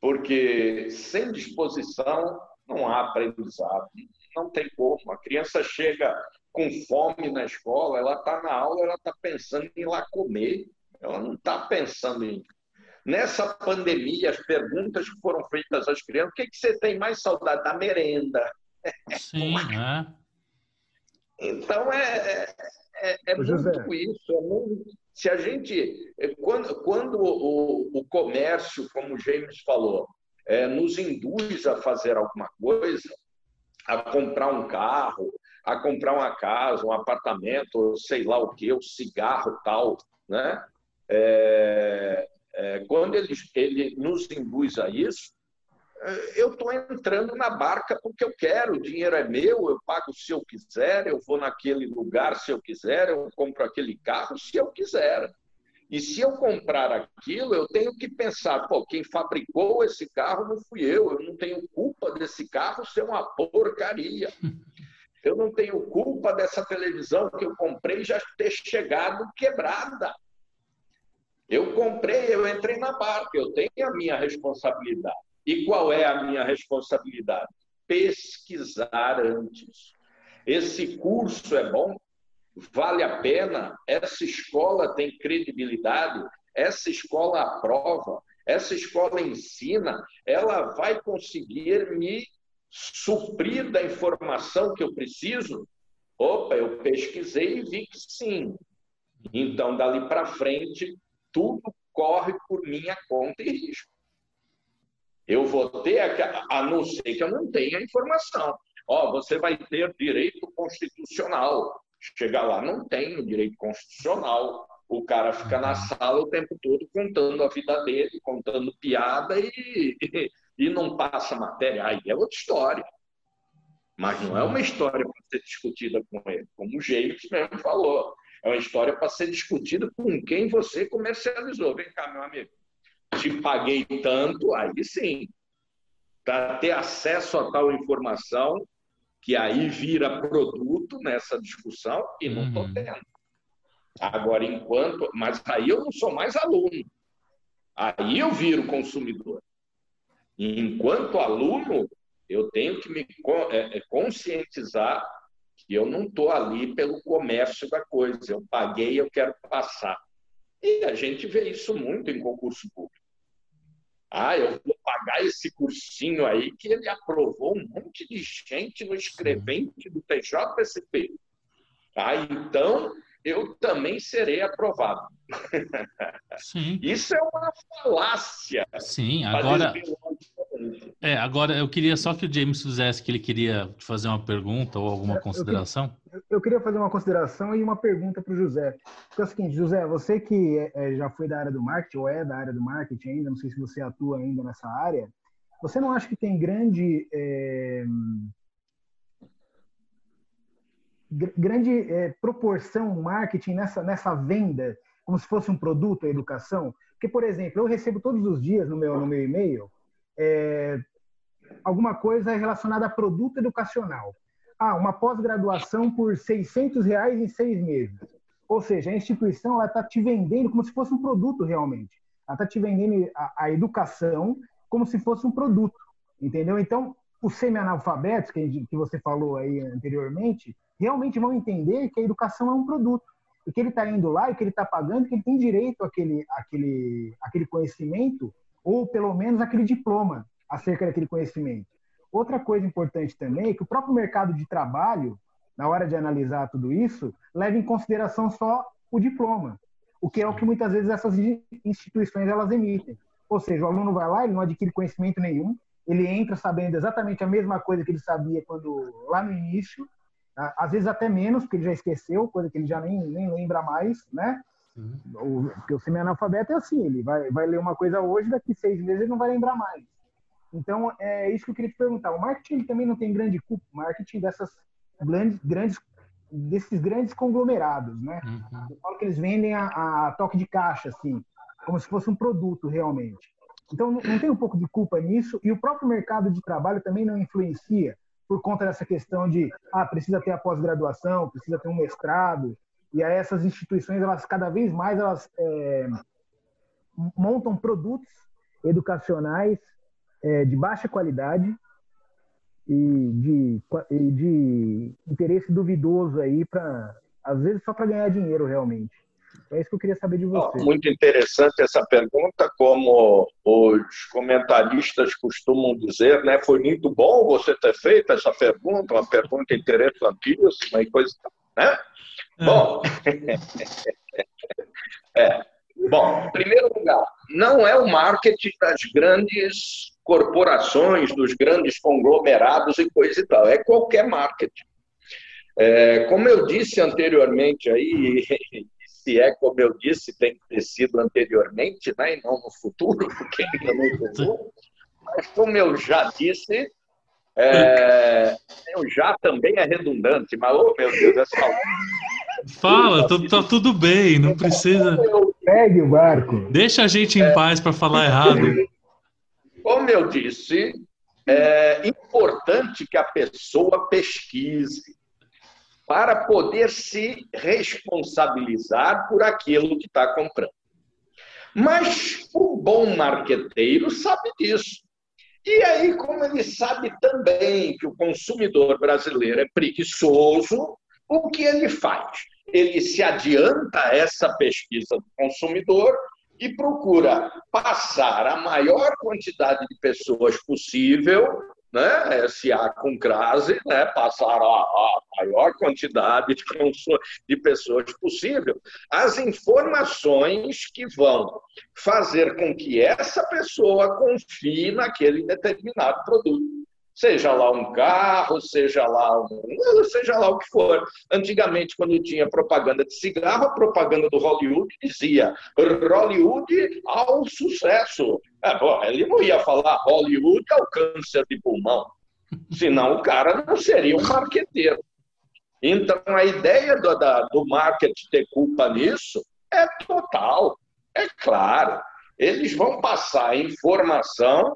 Speaker 2: Porque sem disposição não há aprendizado, não tem como. A criança chega com fome na escola, ela está na aula, ela está pensando em ir lá comer, ela não está pensando em. Nessa pandemia, as perguntas que foram feitas às crianças, o que, que você tem mais saudade? Da merenda.
Speaker 1: Sim, é.
Speaker 2: Então, é, é, é, é muito isso. É muito... Se a gente. Quando, quando o, o comércio, como o James falou, é, nos induz a fazer alguma coisa, a comprar um carro, a comprar uma casa, um apartamento, sei lá o que, um cigarro tal, né? É, é, quando ele, ele nos induz a isso, eu estou entrando na barca porque eu quero, o dinheiro é meu, eu pago se eu quiser, eu vou naquele lugar se eu quiser, eu compro aquele carro se eu quiser. E se eu comprar aquilo, eu tenho que pensar, pô, quem fabricou esse carro não fui eu, eu não tenho culpa desse carro ser uma porcaria. Eu não tenho culpa dessa televisão que eu comprei já ter chegado quebrada. Eu comprei, eu entrei na barca, eu tenho a minha responsabilidade. E qual é a minha responsabilidade? Pesquisar antes. Esse curso é bom? Vale a pena? Essa escola tem credibilidade? Essa escola aprova? Essa escola ensina? Ela vai conseguir me suprir da informação que eu preciso? Opa, eu pesquisei e vi que sim. Então, dali para frente, tudo corre por minha conta e risco. Eu vou ter, a não ser que eu não tenha informação. Ó, você vai ter direito constitucional. Chegar lá, não tem o direito constitucional. O cara fica na sala o tempo todo contando a vida dele, contando piada e, e não passa matéria. Aí é outra história. Mas não é uma história para ser discutida com ele, como o James mesmo falou. É uma história para ser discutida com quem você comercializou. Vem cá, meu amigo te paguei tanto, aí sim, para ter acesso a tal informação, que aí vira produto nessa discussão, e não estou uhum. tendo. Agora, enquanto. Mas aí eu não sou mais aluno. Aí eu viro consumidor. enquanto aluno, eu tenho que me é, é, conscientizar eu não estou ali pelo comércio da coisa. Eu paguei, eu quero passar. E a gente vê isso muito em concurso público. Ah, eu vou pagar esse cursinho aí que ele aprovou um monte de gente no escrevente do TJSP. Ah, então eu também serei aprovado. Sim. Isso é uma falácia.
Speaker 1: Sim, agora. É, agora eu queria só que o James fizesse que ele queria fazer uma pergunta ou alguma consideração.
Speaker 3: Eu, eu queria fazer uma consideração e uma pergunta para o José. Porque é o seguinte, José, você que é, é, já foi da área do marketing ou é da área do marketing ainda, não sei se você atua ainda nessa área, você não acha que tem grande é, grande é, proporção marketing nessa, nessa venda, como se fosse um produto a educação? Porque, por exemplo, eu recebo todos os dias no meu, no meu e-mail é, alguma coisa relacionada a produto educacional. Ah, uma pós-graduação por 600 reais em seis meses. Ou seja, a instituição está te vendendo como se fosse um produto realmente. Ela está te vendendo a, a, educação como se fosse um produto, entendeu? Então, os semi-analfabetos, que, que você falou aí anteriormente, realmente vão entender que a educação é um produto. E que ele está indo lá e que ele está pagando, que ele tem direito àquele, àquele, àquele conhecimento, ou pelo menos aquele diploma acerca daquele conhecimento. Outra coisa importante também é que o próprio mercado de trabalho, na hora de analisar tudo isso, leva em consideração só o diploma, o que é o que muitas vezes essas instituições elas emitem. Ou seja, o aluno vai lá, ele não adquire conhecimento nenhum, ele entra sabendo exatamente a mesma coisa que ele sabia quando lá no início, às vezes até menos, porque ele já esqueceu, coisa que ele já nem, nem lembra mais, né? Uhum. O, porque o semi-analfabeto é assim, ele vai, vai ler uma coisa hoje, daqui seis meses ele não vai lembrar mais. Então, é isso que eu queria te perguntar. O marketing também não tem grande culpa, o marketing dessas grandes, grandes desses grandes conglomerados, né? Uhum. Eu falo que eles vendem a, a, toque de caixa, assim, como se fosse um produto realmente. Então, não, não tem um pouco de culpa nisso, e o próprio mercado de trabalho também não influencia por conta dessa questão de, ah, precisa ter a pós-graduação, precisa ter um mestrado, e aí essas instituições, elas cada vez mais, elas é, montam produtos educacionais é, de baixa qualidade e de, e de interesse duvidoso aí para às vezes só para ganhar dinheiro realmente. É isso que eu queria saber de você.
Speaker 2: Muito interessante essa pergunta, como os comentaristas costumam dizer, né? Foi muito bom você ter feito essa pergunta, uma pergunta interessantíssima e coisa, né? Bom, é. Bom, em primeiro lugar, não é o marketing das grandes corporações, dos grandes conglomerados e coisa e tal, é qualquer marketing. É, como eu disse anteriormente aí, se é como eu disse, tem que ter sido anteriormente, né, e não no futuro, porque ainda não chegou. Mas, como eu já disse, é, eu já também é redundante, mas, oh meu Deus, essa.
Speaker 1: Fala, tá, tá tudo bem, não precisa.
Speaker 3: Pegue o barco.
Speaker 1: Deixa a gente em é... paz para falar errado.
Speaker 2: Como eu disse, é importante que a pessoa pesquise para poder se responsabilizar por aquilo que está comprando. Mas o bom marqueteiro sabe disso. E aí, como ele sabe também que o consumidor brasileiro é preguiçoso, o que ele faz? Ele se adianta a essa pesquisa do consumidor e procura passar a maior quantidade de pessoas possível né, SA com crase, né, passar a, a maior quantidade de, de pessoas possível, as informações que vão fazer com que essa pessoa confie naquele determinado produto seja lá um carro, seja lá um, seja lá o que for. Antigamente, quando tinha propaganda de cigarro, a propaganda do Hollywood dizia Hollywood ao sucesso. É, bom, ele não ia falar Hollywood ao câncer de pulmão, senão o cara não seria um marqueteiro. Então, a ideia do, da, do marketing ter culpa nisso é total, é claro. Eles vão passar informação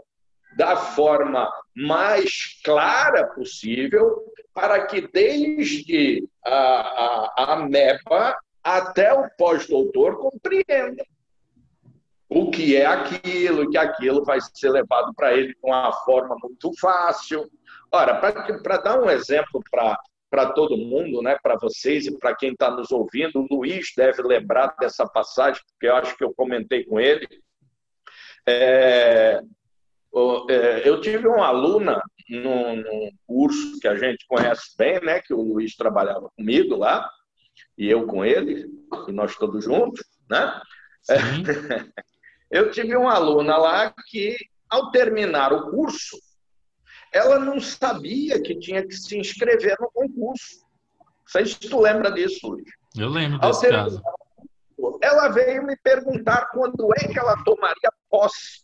Speaker 2: da forma mais clara possível, para que desde a, a, a MEPA até o pós-doutor compreenda o que é aquilo, que aquilo vai ser levado para ele com uma forma muito fácil. Ora, para dar um exemplo para todo mundo, né, para vocês e para quem está nos ouvindo, o Luiz deve lembrar dessa passagem, porque eu acho que eu comentei com ele. É, eu tive uma aluna num, curso que a gente conhece bem, né, que o Luiz trabalhava comigo lá, e eu com ele, e nós todos juntos, né? Eu tive uma aluna lá que, ao terminar o curso, ela não sabia que tinha que se inscrever no concurso. Não sei se tu lembra disso, Luiz.
Speaker 1: Eu lembro desse caso.
Speaker 2: Ela veio me perguntar quando é que ela tomaria posse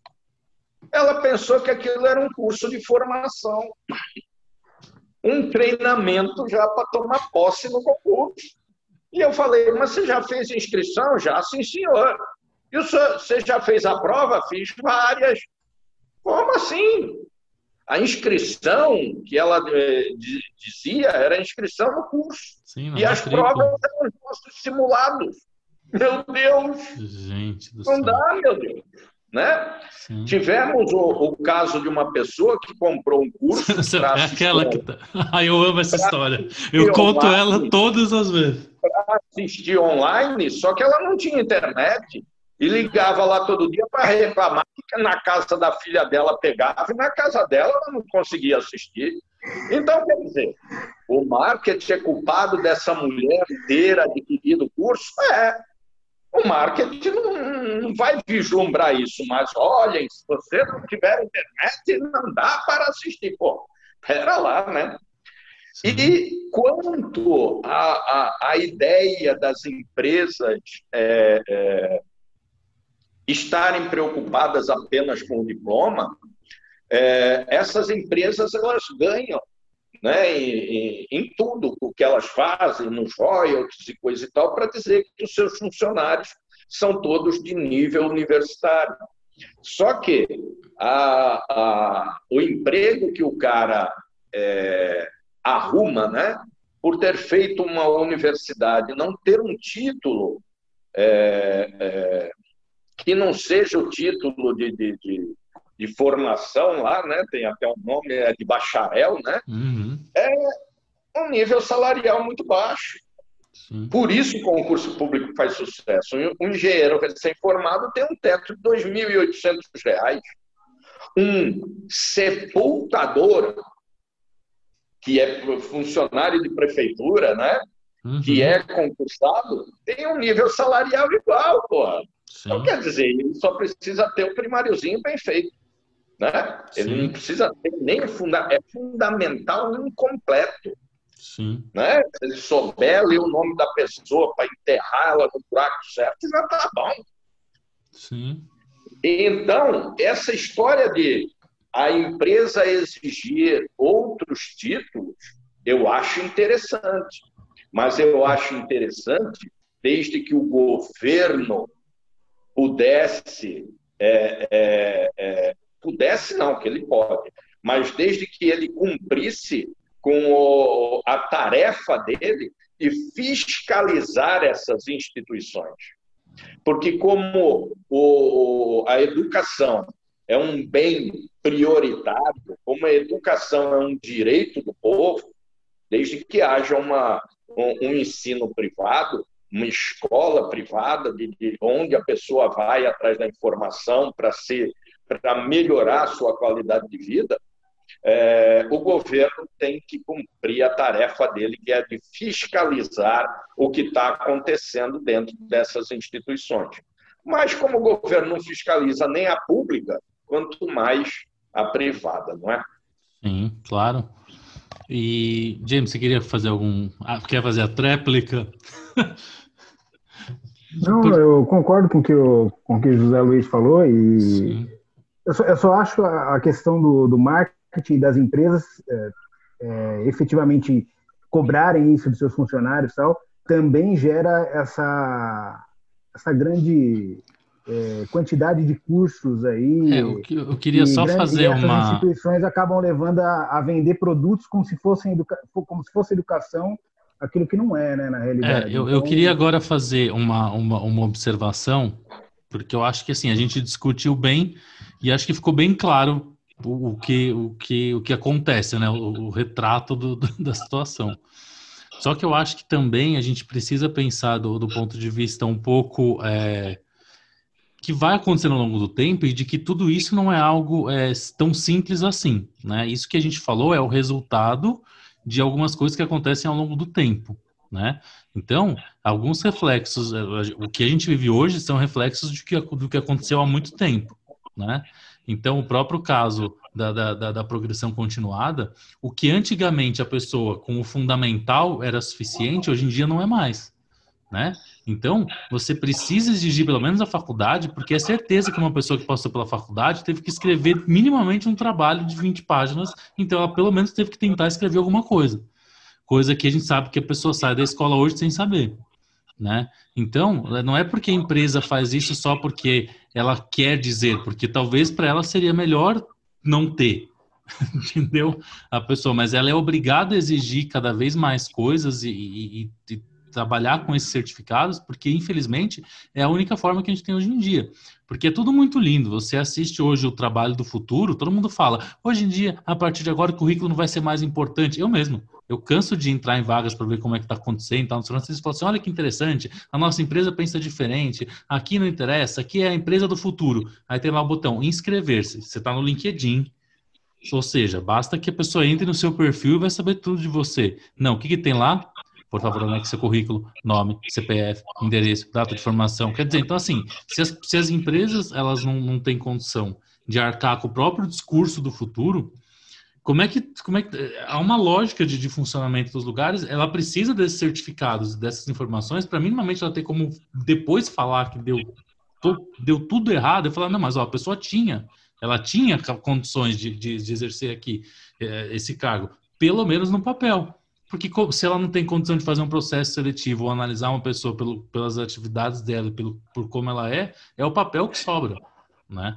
Speaker 2: ela pensou que aquilo era um curso de formação, um treinamento já para tomar posse no concurso. E eu falei, mas você já fez inscrição? Já, sim, senhor. E você já fez a prova? Fiz várias. Como assim? A inscrição que ela eh, dizia era a inscrição no curso. Sim, e as provas eram os nossos simulados. Meu Deus!
Speaker 1: Gente do
Speaker 2: Não
Speaker 1: céu.
Speaker 2: dá, meu Deus. Né? Tivemos o, o, caso de uma pessoa que comprou um curso.
Speaker 1: é aquela que tá... Eu amo essa história. Eu conto online, ela todas as vezes.
Speaker 2: Para assistir online, só que ela não tinha internet. E ligava lá todo dia para reclamar que na casa da filha dela pegava e na casa dela ela não conseguia assistir. Então, quer dizer, o marketing é culpado dessa mulher ter adquirido o curso? É, o marketing não, não vai vislumbrar isso, mas olhem, se você não tiver internet, não dá para assistir. Pô, pera lá, né? E quanto à, ideia das empresas é, é, estarem preocupadas apenas com o diploma, é, essas empresas elas ganham né, em, em, tudo o que elas fazem, nos royalties e coisa e tal, para dizer que os seus funcionários são todos de nível universitário. Só que a, a, o emprego que o cara é, arruma, né, por ter feito uma universidade, não ter um título é, é, que não seja o título de, de, de de formação lá, né? Tem até um nome é de bacharel, né? Uhum. É um nível salarial muito baixo. Sim. Por isso o concurso público faz sucesso. Um engenheiro recém-formado tem um teto de R$ 2.800. Um sepultador, que é funcionário de prefeitura, né? Uhum. Que é concursado, tem um nível salarial igual, porra. Então, quer dizer, ele só precisa ter o primáriozinho bem feito. Né? Ele não precisa ter nem funda é fundamental incompleto.
Speaker 1: Sim.
Speaker 2: Né? Se ele souber ler o nome da pessoa para enterrá-la no buraco certo, já está bom.
Speaker 1: Sim.
Speaker 2: Então, essa história de a empresa exigir outros títulos, eu acho interessante. Mas eu acho interessante desde que o governo pudesse, é, é, é, pudesse não, que ele pode, mas desde que ele cumprisse com o, a tarefa dele de fiscalizar essas instituições. Porque como o, a educação é um bem prioritário, como a educação é um direito do povo, desde que haja uma, um, um ensino privado, uma escola privada de, de, onde a pessoa vai atrás da informação para ser para melhorar a sua qualidade de vida, é, o governo tem que cumprir a tarefa dele, que é de fiscalizar o que está acontecendo dentro dessas instituições. Mas, como o governo não fiscaliza nem a pública, quanto mais a privada, não é?
Speaker 1: Sim, claro. E, James, você queria fazer algum. Ah, quer fazer a tréplica?
Speaker 3: Não, Por... eu concordo com que o, com o que o José Luiz falou e eu só, eu só, acho a questão do, do marketing das empresas é, é, efetivamente cobrarem isso dos seus funcionários tal, também gera essa, essa grande é, quantidade de cursos aí.
Speaker 1: É, eu, eu queria só grande, fazer uma.
Speaker 3: As instituições acabam levando a, a, vender produtos como se fossem educa... como se fosse educação, aquilo que não é, né, na realidade.
Speaker 1: É, eu, então... eu queria agora fazer uma, uma, uma observação, porque eu acho que assim a gente discutiu bem e acho que ficou bem claro o, o que, o, que, o que acontece, né? O, o retrato do, do, da situação. Só que eu acho que também a gente precisa pensar do, do ponto de vista um pouco é, que vai acontecendo ao longo do tempo e de que tudo isso não é algo é, tão simples assim. Né? Isso que a gente falou é o resultado de algumas coisas que acontecem ao longo do tempo. Né? Então, alguns reflexos, é, o que a gente vive hoje são reflexos de que, do que aconteceu há muito tempo. Né? Então, o próprio caso da, da, da, progressão continuada, o que antigamente a pessoa com o fundamental era suficiente, hoje em dia não é mais né? Então, você precisa exigir pelo menos a faculdade, porque é certeza que uma pessoa que passou pela faculdade teve que escrever minimamente um trabalho de 20 páginas, então ela pelo menos teve que tentar escrever alguma coisa. Coisa que a gente sabe que a pessoa sai da escola hoje sem saber, né? Então, não é porque a empresa faz isso só porque ela quer dizer, porque talvez para ela seria melhor não ter, entendeu? A pessoa, mas ela é obrigada a exigir cada vez mais coisas e, e, e trabalhar com esses certificados, porque infelizmente é a única forma que a gente tem hoje em dia. Porque é tudo muito lindo. Você assiste hoje o trabalho do futuro, todo mundo fala, hoje em dia, a partir de agora, o currículo não vai ser mais importante. Eu mesmo, eu canso de entrar em vagas para ver como é que está acontecendo. Então, vocês falam assim: olha que interessante, a nossa empresa pensa diferente, aqui não interessa, aqui é a empresa do futuro. Aí tem lá o botão inscrever-se. Você está no LinkedIn. Ou seja, basta que a pessoa entre no seu perfil e vai saber tudo de você. Não, o que, que tem lá? por favor, anexe seu currículo, nome, CPF, endereço, data de formação. Quer dizer, então assim, se as, se as empresas elas não, não têm condição de arcar com o próprio discurso do futuro, como é que, como é que há uma lógica de, de funcionamento dos lugares? Ela precisa desses certificados, dessas informações, para minimamente ela ter como depois falar que deu, deu tudo errado e falar, não, mas ó, a pessoa tinha, ela tinha condições de, de, de exercer aqui é, esse cargo, pelo menos no papel. Porque se ela não tem condição de fazer um processo seletivo ou analisar uma pessoa pelo, pelas atividades dela, pelo, por como ela é, é o papel que sobra, né?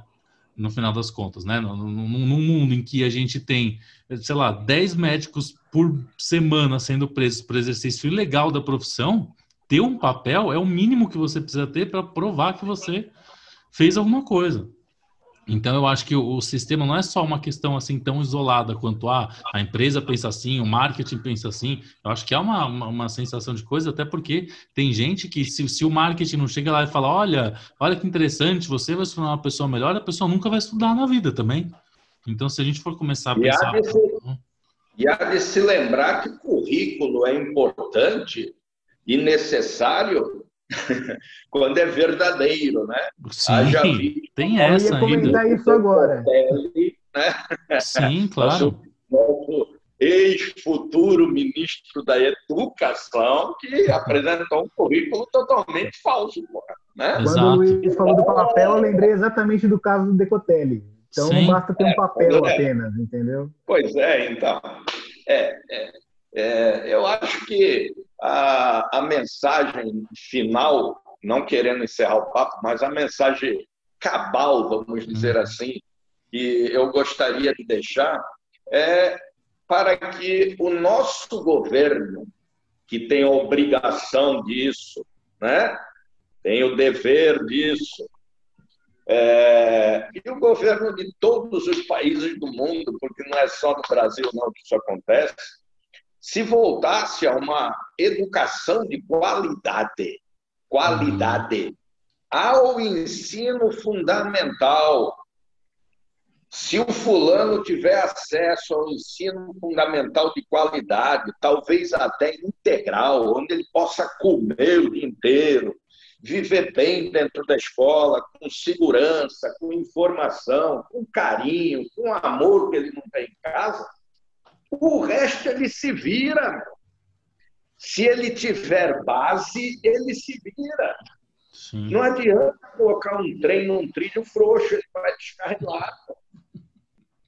Speaker 1: No final das contas, né? Num, mundo em que a gente tem, sei lá, 10 médicos por semana sendo presos por exercício ilegal da profissão, ter um papel é o mínimo que você precisa ter para provar que você fez alguma coisa. Então eu acho que o, o, sistema não é só uma questão assim tão isolada quanto a ah, a empresa pensa assim, o marketing pensa assim. Eu acho que há uma, uma, uma sensação de coisa, até porque tem gente que se, se, o marketing não chega lá e fala, olha, olha que interessante, você vai se tornar uma pessoa melhor, a pessoa nunca vai estudar na vida também. Então se a gente for começar a e pensar... Há de se,
Speaker 2: e há de se lembrar que o currículo é importante e necessário quando é verdadeiro, né?
Speaker 1: Sim, Haja tem essa
Speaker 3: eu ia comentar ainda. isso agora.
Speaker 2: né?
Speaker 1: Sim, claro.
Speaker 2: ex-futuro ministro da Educação que apresentou um currículo totalmente falso. Né?
Speaker 3: Quando o Luiz falou do papel, eu lembrei exatamente do caso do Decotelli. Então Sim. não basta ter um é, papel é. apenas, entendeu?
Speaker 2: Pois é, então. É, é, é, eu acho que a, a mensagem final, não querendo encerrar o papo, mas a mensagem cabal, vamos dizer uhum. assim, que eu gostaria de deixar é para que o nosso governo, que tem a obrigação disso, né? tem o dever disso, é, e o governo de todos os países do mundo, porque não é só no Brasil não que isso acontece, se voltasse a uma educação de qualidade, qualidade, ao ensino fundamental. Se o fulano tiver acesso ao ensino fundamental de qualidade, talvez até integral, onde ele possa comer o dia inteiro, viver bem dentro da escola, com segurança, com informação, com carinho, com amor que ele não tem em casa, o resto ele se vira. Se ele tiver base, ele se vira. Sim. Não adianta colocar um trem num trilho frouxo, ele vai descarrilar.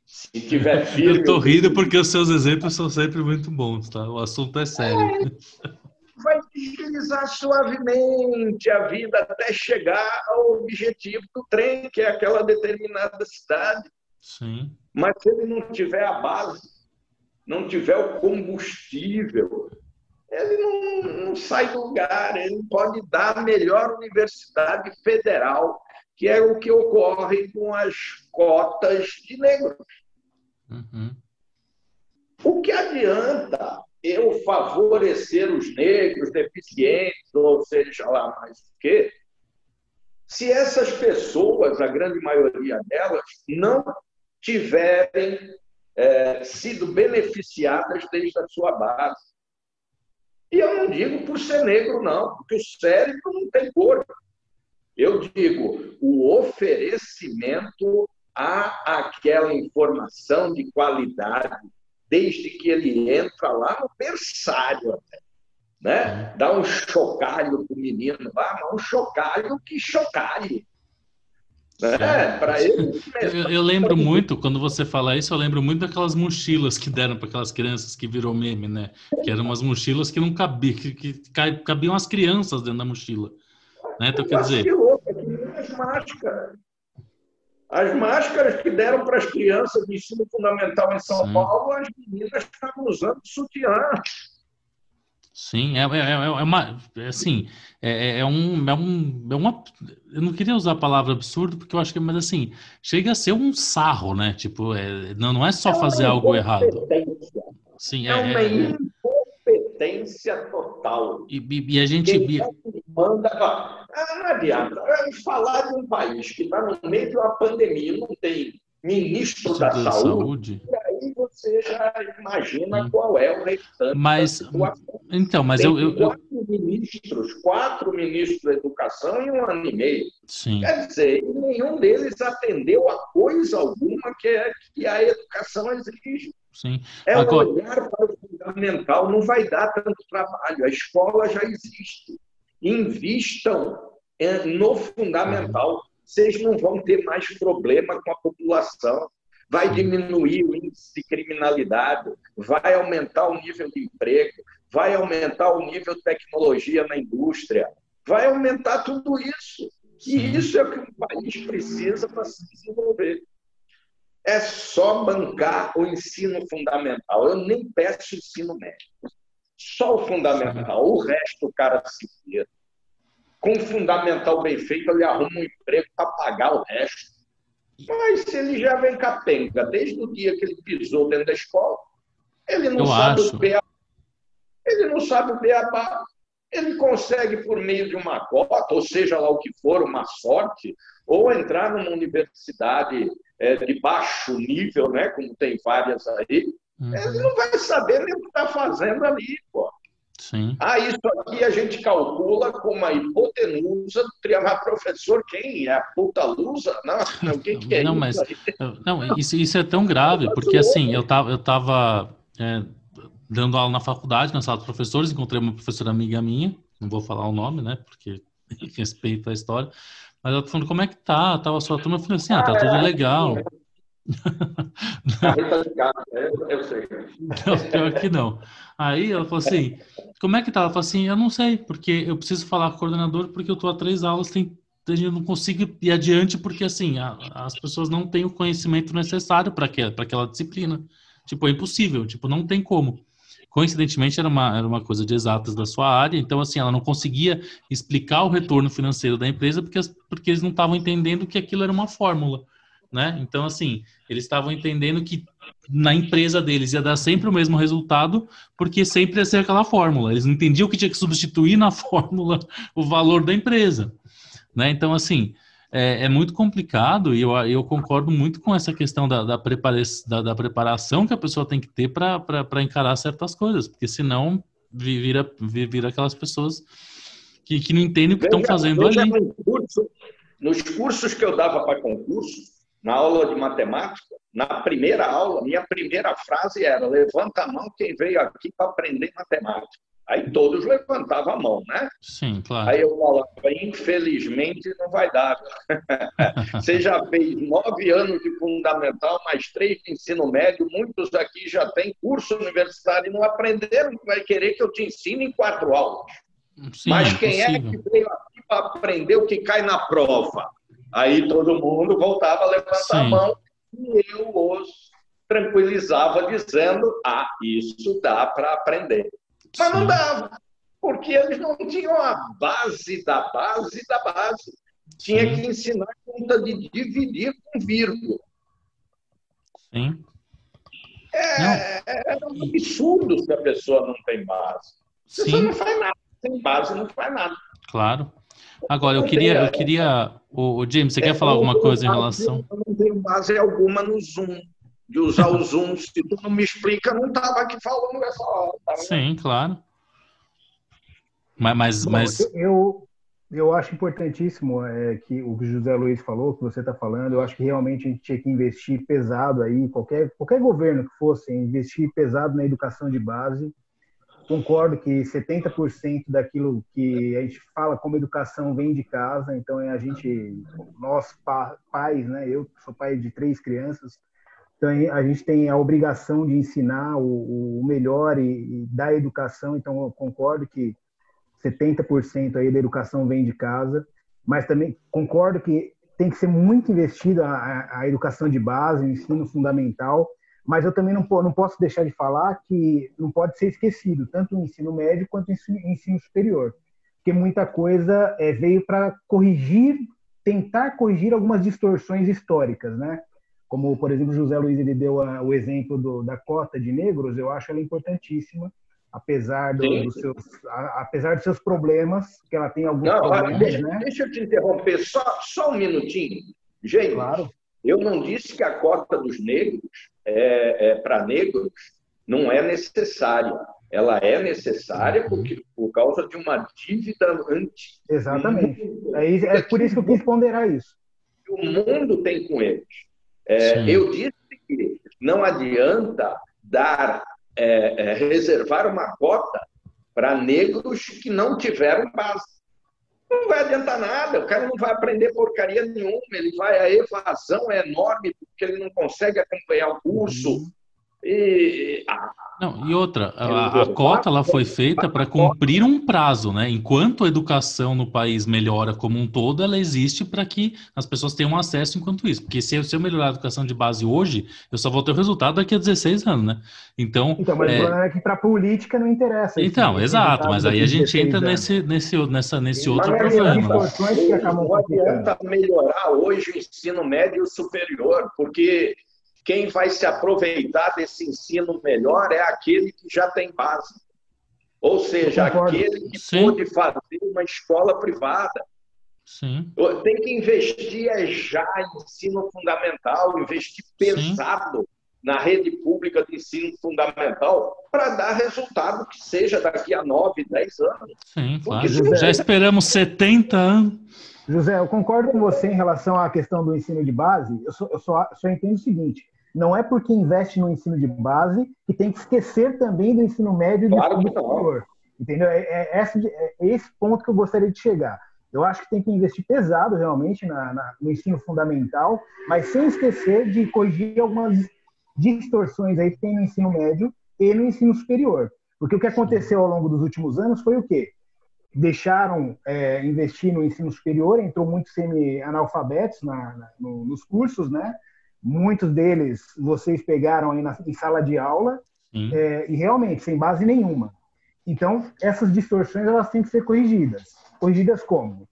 Speaker 1: Se tiver filho. Eu tô rindo porque os seus exemplos são sempre muito bons, tá? O assunto é sério. É
Speaker 2: vai deslizar suavemente a vida até chegar ao objetivo do trem, que é aquela determinada cidade.
Speaker 1: Sim.
Speaker 2: Mas se ele não tiver a base, não tiver o combustível, ele não, não sai do lugar. Ele pode dar a melhor universidade federal, que é o que ocorre com as cotas de negros. Uhum. O que adianta eu favorecer os negros, deficientes, ou seja lá mais o quê, se essas pessoas, a grande maioria delas, não tiverem é, sido beneficiadas desde a sua base. E eu não digo por ser negro, não, porque o cérebro não tem cor. Eu digo o oferecimento a aquela informação de qualidade, desde que ele entra lá no berçário até. Né? Dá um chocalho para o menino lá, um chocalho que chocalhe.
Speaker 1: Né? Para ele. Eu, eu, lembro muito, quando você fala isso, eu lembro muito daquelas mochilas que deram para aquelas crianças que virou meme, né? Que eram umas mochilas que não cabiam, que, que cabiam as crianças dentro da mochila. Né? Então, quer dizer. Que louco, é que
Speaker 2: as máscaras que deram para as crianças de ensino fundamental em São Sim. Paulo, as meninas estavam usando sutiã.
Speaker 1: Sim, é, é, é, é uma. É assim, é, é, um, é, um, é uma. Eu não queria usar a palavra absurdo, porque eu acho que, mas assim, chega a ser um sarro, né? Tipo, é, não, não é só é fazer algo errado.
Speaker 2: Sim, é, é uma incompetência total.
Speaker 1: E, e, e a gente. Quem
Speaker 2: manda, ah, não adianta. Falar de um país que está no meio de uma pandemia, não tem ministro da, da saúde, saúde, e aí você já imagina Sim. qual é o restante
Speaker 1: mas, Então, mas tem eu, eu,
Speaker 2: quatro eu... ministros, quatro ministros da educação em um ano e meio.
Speaker 1: Sim.
Speaker 2: Quer dizer, nenhum deles atendeu a coisa alguma que, é, que a educação exige.
Speaker 1: Sim.
Speaker 2: É Agora... olhar para o fundamental, não vai dar tanto trabalho. A escola já existe invistam no fundamental. Vocês não vão ter mais problema com a população. Vai diminuir o índice de criminalidade, vai aumentar o nível de emprego, vai aumentar o nível de tecnologia na indústria, vai aumentar tudo isso. E isso é o que um país precisa para se desenvolver. É só bancar o ensino fundamental. Eu nem peço ensino médio. Só o fundamental. O resto o cara se vira. Com fundamental bem feito, ele arruma um emprego para pagar o resto. Mas se ele já vem capenga desde o dia que ele pisou dentro da escola, ele não Eu sabe acho. o beabá. Ele não sabe o beabá. Ele consegue, por meio de uma cota, ou seja lá o que for, uma sorte, ou entrar numa universidade é, de baixo nível, né, como tem várias aí, uhum. ele não vai saber nem o que está fazendo ali, pô.
Speaker 1: Sim.
Speaker 2: Ah, isso aqui a gente calcula como a hipotenusa do triângulo. professor, quem? É a puta lusa? Não, o que, que é
Speaker 1: não,
Speaker 2: isso?
Speaker 1: Mas, não, isso, isso é tão grave, porque assim, eu tava, eu tava é, dando aula na faculdade, na sala de professores, encontrei uma professora amiga minha, não vou falar o nome, né, porque respeito a história, mas ela tá falando como é que tá, tava a sua turma, eu falei assim, ah, tá tudo legal. De gato, né? eu sei. Não, pior que não. Aí ela falou assim, como é que tá? Ela falou assim, eu não sei, porque eu preciso falar com o coordenador porque eu tô a três aulas, tem eu não consigo ir adiante porque assim a, as pessoas não têm o conhecimento necessário para aquela, aquela disciplina. Tipo, é impossível, tipo, não tem como. Coincidentemente, era uma, era uma coisa de exatas da sua área, então, assim, ela não conseguia explicar o retorno financeiro da empresa porque, porque eles não estavam entendendo que aquilo era uma fórmula, né? Então, assim, eles estavam entendendo que na empresa deles ia dar sempre o mesmo resultado, porque sempre ia ser aquela fórmula. Eles não entendiam que tinha que substituir na fórmula o valor da empresa, né? Então, assim, é, é, muito complicado e eu, eu concordo muito com essa questão da, da, prepara da, da preparação que a pessoa tem que ter para encarar certas coisas, porque senão vira, vira aquelas pessoas que, que não entendem o que estão fazendo ali.
Speaker 2: Nos cursos que eu dava para concurso, na aula de matemática, na primeira aula, minha primeira frase era: levanta a mão quem veio aqui para aprender matemática. Aí todos levantavam a mão, né?
Speaker 1: Sim, claro.
Speaker 2: Aí eu falava, infelizmente não vai dar. Você já fez nove anos de fundamental, mais três de ensino médio, muitos aqui já têm curso universitário e não aprenderam, vai querer que eu te ensine em quatro aulas. Sim, Mas é quem é, é que veio aqui para aprender o que cai na prova? Aí todo mundo voltava a levantar Sim. a mão e eu os tranquilizava dizendo, ah, isso dá para aprender. Mas não dava, porque eles não tinham a base da base da base. Tinha Sim. que ensinar a conta de dividir com vírgula.
Speaker 1: Sim.
Speaker 2: É, é um absurdo se a pessoa não tem base. A pessoa não faz nada. Sem base não faz nada.
Speaker 1: Claro. Agora, eu queria, eu queria. O, o James, você é, quer falar alguma coisa em relação?
Speaker 2: Eu não tenho base alguma no Zoom de usar o Zoom. Se tu não me explica, não estava aqui falando essa hora. Tá
Speaker 1: Sim, claro. Mas, mas, mas...
Speaker 3: Eu, eu acho importantíssimo é, que o que o José Luiz falou, que você está falando, eu acho que realmente a gente tinha que investir pesado aí, qualquer, qualquer governo que fosse, investir pesado na educação de base. Concordo que 70% daquilo que a gente fala como educação vem de casa, então é a gente, nós pais, né? Eu sou pai de três crianças, então, a gente tem a obrigação de ensinar o, o melhor e, e, dar educação. Então, concordo que 70% aí da educação vem de casa, mas também concordo que tem que ser muito investida a, a, educação de base, o ensino fundamental, mas eu também não, não posso deixar de falar que não pode ser esquecido, tanto o ensino médio quanto o ensino, ensino superior, porque muita coisa é, veio para corrigir, tentar corrigir algumas distorções históricas, né? como por exemplo José Luiz ele deu a, o exemplo do, da cota de negros, eu acho ela importantíssima, apesar do, dos seus, a, apesar dos seus problemas, que ela tem alguns Não, problemas,
Speaker 2: deixa,
Speaker 3: né?
Speaker 2: Deixa eu te interromper só, só um minutinho, gente. Claro. Eu não disse que a cota dos negros é, é para negros não é necessária. Ela é necessária porque, por causa de uma dívida antes.
Speaker 3: Exatamente. É, é por isso que eu quis ponderar isso.
Speaker 2: O mundo tem com eles. É, eu disse que não adianta dar, é, é, reservar uma cota para negros que não tiveram base. Não vai adiantar nada, o cara não vai aprender porcaria nenhuma, ele vai, a evasão é enorme porque ele não consegue acompanhar o curso. E,
Speaker 1: ah, não, e outra, a, a cota ela foi feita para cumprir um prazo, né? Enquanto a educação no país melhora como um todo, ela existe para que as pessoas tenham acesso enquanto isso. Porque se, se eu melhorar a educação de base hoje, eu só vou ter o resultado daqui a 16 anos, né? Então,
Speaker 3: então mas
Speaker 1: é...
Speaker 3: o problema é que para a política não interessa.
Speaker 1: Então, exato, mas aí a gente entra nesse, nesse, nessa, nesse outro
Speaker 2: mas
Speaker 1: problema.
Speaker 2: Né? Que acabam não adianta melhorar hoje o ensino médio e superior, porque quem vai se aproveitar desse ensino melhor é aquele que já tem base. Ou seja, aquele que Sim. pôde fazer uma escola privada.
Speaker 1: Sim.
Speaker 2: Tem que investir é já em ensino fundamental, investir pesado Sim. na rede pública de ensino fundamental para dar resultado que seja daqui a 9, 10 anos.
Speaker 1: Sim, claro. Já esperamos 70 anos.
Speaker 3: José, eu concordo com você em relação à questão do ensino de base. Eu só, eu só, só entendo o seguinte: não é porque investe no ensino de base que tem que esquecer também do ensino médio e do
Speaker 2: claro
Speaker 3: ensino superior. Entendeu? É, é, esse, é esse ponto que eu gostaria de chegar. Eu acho que tem que investir pesado realmente na, na, no ensino fundamental, mas sem esquecer de corrigir algumas distorções aí que tem no ensino médio e no ensino superior. Porque o que aconteceu ao longo dos últimos anos foi o quê? Deixaram é, investir no ensino superior, entrou muitos semi-analfabetos na, na, no, nos cursos, né? Muitos deles vocês pegaram aí na, em sala de aula, é, e realmente sem base nenhuma. Então, essas distorções elas têm que ser corrigidas. Corrigidas como?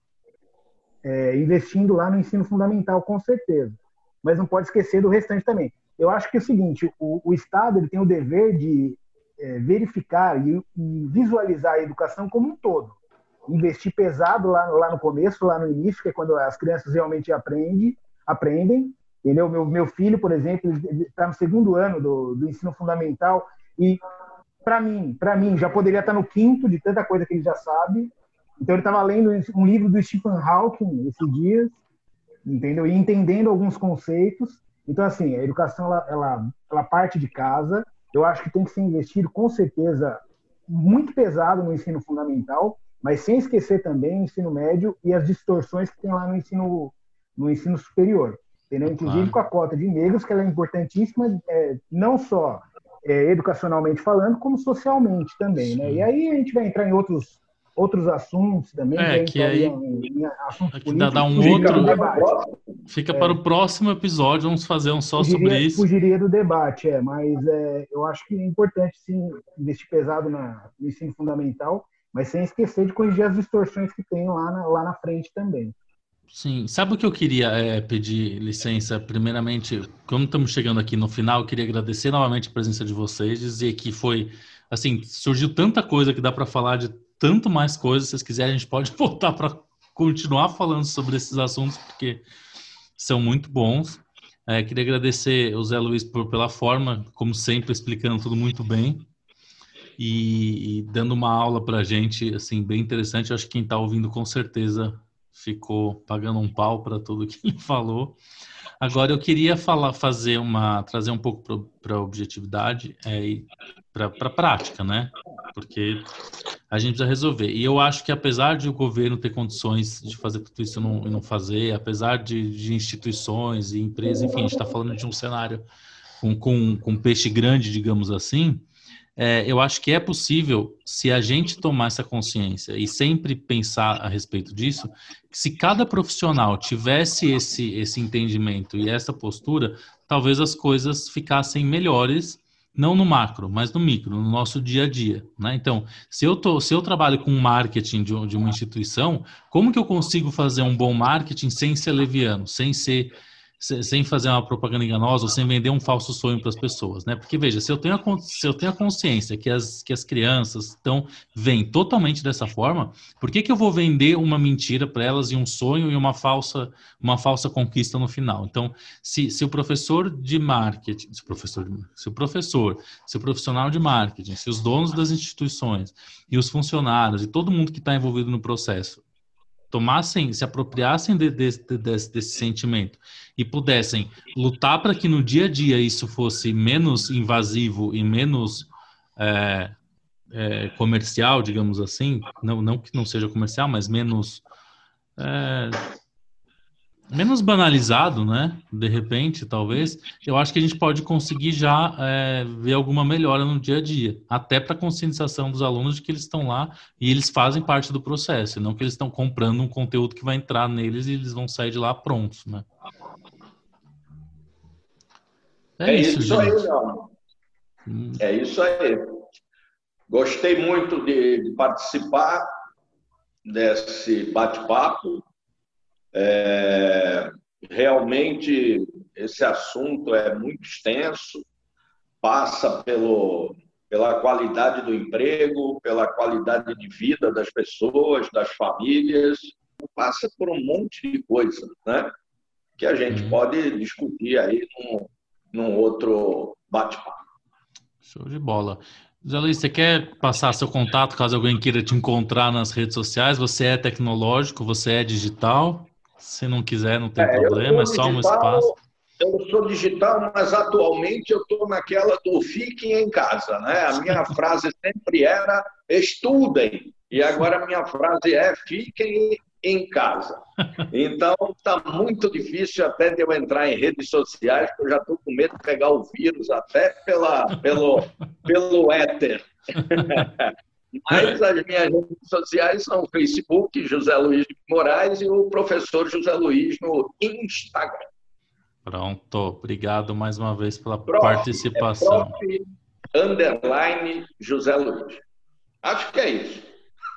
Speaker 3: É, investindo lá no ensino fundamental, com certeza. Mas não pode esquecer do restante também. Eu acho que é o seguinte: o, o Estado ele tem o dever de é, verificar e, e, visualizar a educação como um todo. Investir pesado lá, lá no começo, lá no início, que é quando as crianças realmente aprendem, aprendem. Entendeu? Meu, meu filho, por exemplo, está no segundo ano do, do ensino fundamental e para mim, para mim, já poderia estar no quinto de tanta coisa que ele já sabe. Então ele estava lendo um livro do Stephen Hawking esses dias, entendeu? E entendendo alguns conceitos. Então assim, a educação ela, ela, ela parte de casa. Eu acho que tem que ser investido com certeza muito pesado no ensino fundamental, mas sem esquecer também o ensino médio e as distorções que tem lá no ensino no ensino superior, entendeu? Inclusive com a cota de negros que ela é importantíssima, é, não só é, educacionalmente falando, como socialmente também, né? E aí a gente vai entrar em outros outros assuntos também.
Speaker 1: É, que aí em, em assuntos aqui dá, dá um outro debate. Fica é, para o próximo episódio, vamos fazer um só
Speaker 3: fugiria,
Speaker 1: sobre isso.
Speaker 3: Fugiria do debate, é, mas é, eu acho que é importante sim investir pesado na, no ensino fundamental, mas sem esquecer de corrigir as distorções que tem lá na, lá na frente também.
Speaker 1: Sim, sabe o que eu queria é, pedir licença? Primeiramente, como estamos chegando aqui no final, eu queria agradecer novamente a presença de vocês, dizer que foi, assim, surgiu tanta coisa que dá para falar de tanto mais coisas. Se vocês quiserem, a gente pode voltar para continuar falando sobre esses assuntos, porque são muito bons. É, queria agradecer o Zé Luiz por, pela forma, como sempre, explicando tudo muito bem e, e dando uma aula para a gente, assim, bem interessante. Acho que quem está ouvindo com certeza ficou pagando um pau para tudo que ele falou. Agora eu queria falar, fazer uma, trazer um pouco para a objetividade é, e para a prática, né? Porque a gente precisa resolver. E eu acho que apesar de o governo ter condições de fazer tudo isso e não, não fazer, apesar de, de, instituições e empresas, enfim, a gente está falando de um cenário com, com, com peixe grande, digamos assim, é, eu acho que é possível, se a gente tomar essa consciência e sempre pensar a respeito disso, se cada profissional tivesse esse, esse entendimento e essa postura, talvez as coisas ficassem melhores, não no macro, mas no micro, no nosso dia a dia. Né? Então, se eu, tô, se eu trabalho com marketing de, de uma instituição, como que eu consigo fazer um bom marketing sem ser leviano, sem ser sem fazer uma propaganda enganosa sem vender um falso sonho para as pessoas, né? Porque veja, se eu tenho a, se eu tenho a consciência que as, que as crianças estão vêm totalmente dessa forma, por que, que eu vou vender uma mentira para elas e um sonho e uma falsa uma falsa conquista no final? Então, se, se o professor de marketing, se o professor, se o professor, se o profissional de marketing, se os donos das instituições e os funcionários e todo mundo que está envolvido no processo tomassem, se apropriassem de, de, de, desse, desse sentimento e pudessem lutar para que no dia a dia isso fosse menos invasivo e menos é, é, comercial, digamos assim, não, não que não seja comercial, mas menos é, menos banalizado, né? De repente, talvez, eu acho que a gente pode conseguir já é, ver alguma melhora no dia a dia, até para a conscientização dos alunos de que eles estão lá e eles fazem parte do processo, não que eles estão comprando um conteúdo que vai entrar neles e eles vão sair de lá prontos, né?
Speaker 2: É, é isso, isso aí, não. Hum. É isso aí. Gostei muito de, de participar desse bate-papo é, realmente, esse assunto é muito extenso, passa pelo, pela qualidade do emprego, pela qualidade de vida das pessoas, das famílias, passa por um monte de coisa, né? Que a gente uhum. pode discutir aí num, num outro bate-papo.
Speaker 1: Show de bola. Zé Luiz, você quer passar seu contato caso alguém queira te encontrar nas redes sociais? Você é tecnológico, você é digital? Se não quiser, não tem é, problema, é só digital, um espaço.
Speaker 2: Eu sou digital, mas atualmente eu estou naquela do fiquem em casa. Né? A minha frase sempre era estudem. E agora a minha frase é fiquem em casa. Então, está muito difícil até de eu entrar em redes sociais, porque eu já estou com medo de pegar o vírus até pela, pelo, pelo éter. Mas as minhas redes sociais são o Facebook, José Luiz de Moraes, e o professor José Luiz no Instagram.
Speaker 1: Pronto, obrigado mais uma vez pela prof, participação. É prof,
Speaker 2: underline José Luiz. Acho que é isso.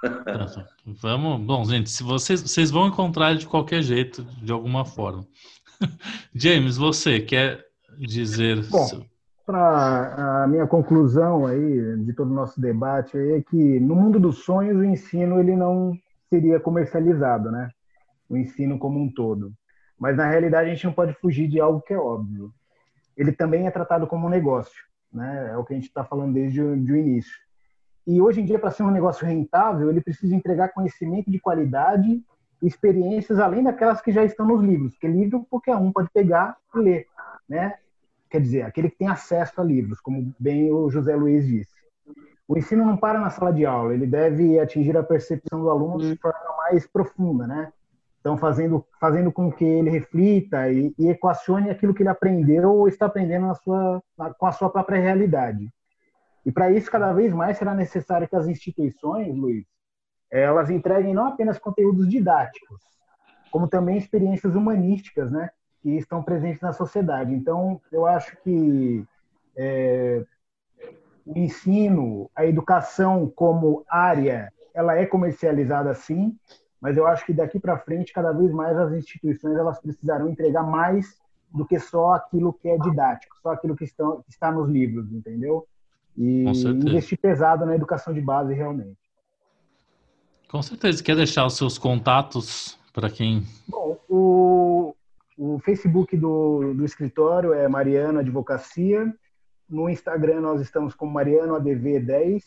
Speaker 1: Vamos, bom, gente, se vocês, vocês vão encontrar ele de qualquer jeito, de alguma forma. James, você quer dizer?
Speaker 3: Bom, para a minha conclusão aí de todo o nosso debate é que no mundo dos sonhos o ensino ele não seria comercializado, né? O ensino como um todo. Mas na realidade a gente não pode fugir de algo que é óbvio. Ele também é tratado como um negócio, né? É o que a gente está falando desde o, de início. E hoje em dia, para ser um negócio rentável, ele precisa entregar conhecimento de qualidade experiências além daquelas que já estão nos livros. Porque livro qualquer um pode pegar e ler, né? Quer dizer, aquele que tem acesso a livros, como bem o José Luiz disse. O ensino não para na sala de aula, ele deve atingir a percepção do aluno de forma mais profunda, né? Então, fazendo, fazendo com que ele reflita e, e equacione aquilo que ele aprendeu ou está aprendendo na sua, na, com a sua própria realidade. E para isso, cada vez mais será necessário que as instituições, Luiz, elas entreguem não apenas conteúdos didáticos, como também experiências humanísticas, né, que estão presentes na sociedade. Então, eu acho que é, o ensino, a educação como área, ela é comercializada sim, mas eu acho que daqui para frente, cada vez mais as instituições elas precisarão entregar mais do que só aquilo que é didático, só aquilo que, estão, que está nos livros, entendeu? e investir pesado na educação de base realmente.
Speaker 1: Com certeza. Quer deixar os seus contatos para quem.
Speaker 3: Bom, o, o Facebook do, do escritório é Mariano Advocacia. No Instagram nós estamos com Mariano ADV10.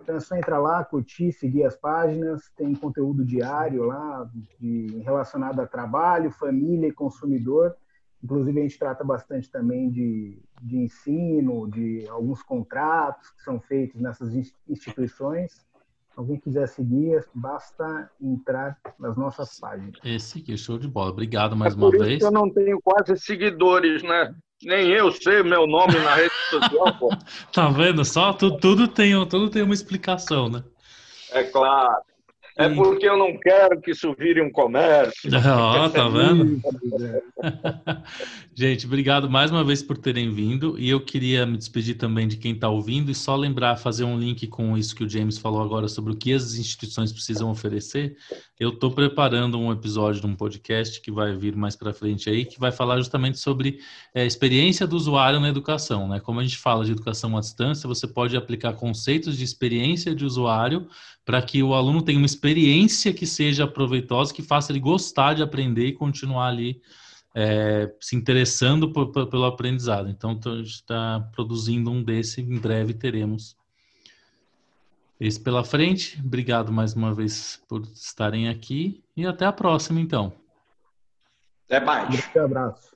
Speaker 3: Então é só entrar lá, curtir, seguir as páginas. Tem conteúdo diário lá de, relacionado a trabalho, família e consumidor. Inclusive, a gente trata bastante também de, de ensino, de alguns contratos que são feitos nessas instituições. Alguém quiser seguir, basta entrar nas nossas páginas.
Speaker 1: Esse aqui, show de bola. Obrigado mais é uma vez.
Speaker 2: eu não tenho quase seguidores, né? Nem eu sei meu nome na rede social, pô.
Speaker 1: tá vendo só? Tudo, tudo, tem, tudo tem uma explicação, né?
Speaker 2: É claro. É porque eu não quero que isso vire um comércio.
Speaker 1: Ó, oh, tá vendo? Gente, obrigado mais uma vez por terem vindo. E eu queria me despedir também de quem está ouvindo e só lembrar, fazer um link com isso que o James falou agora sobre o que as instituições precisam oferecer. Eu estou preparando um episódio de um podcast que vai vir mais para frente aí, que vai falar justamente sobre é, experiência do usuário na educação. Né? Como a gente fala de educação à distância, você pode aplicar conceitos de experiência de usuário para que o aluno tenha uma experiência que seja proveitosa, que faça ele gostar de aprender e continuar ali é, se interessando por, por, pelo aprendizado. Então, a gente está produzindo um desse, em breve teremos esse pela frente. Obrigado mais uma vez por estarem aqui e até a próxima, então.
Speaker 2: Até mais.
Speaker 3: Um abraço.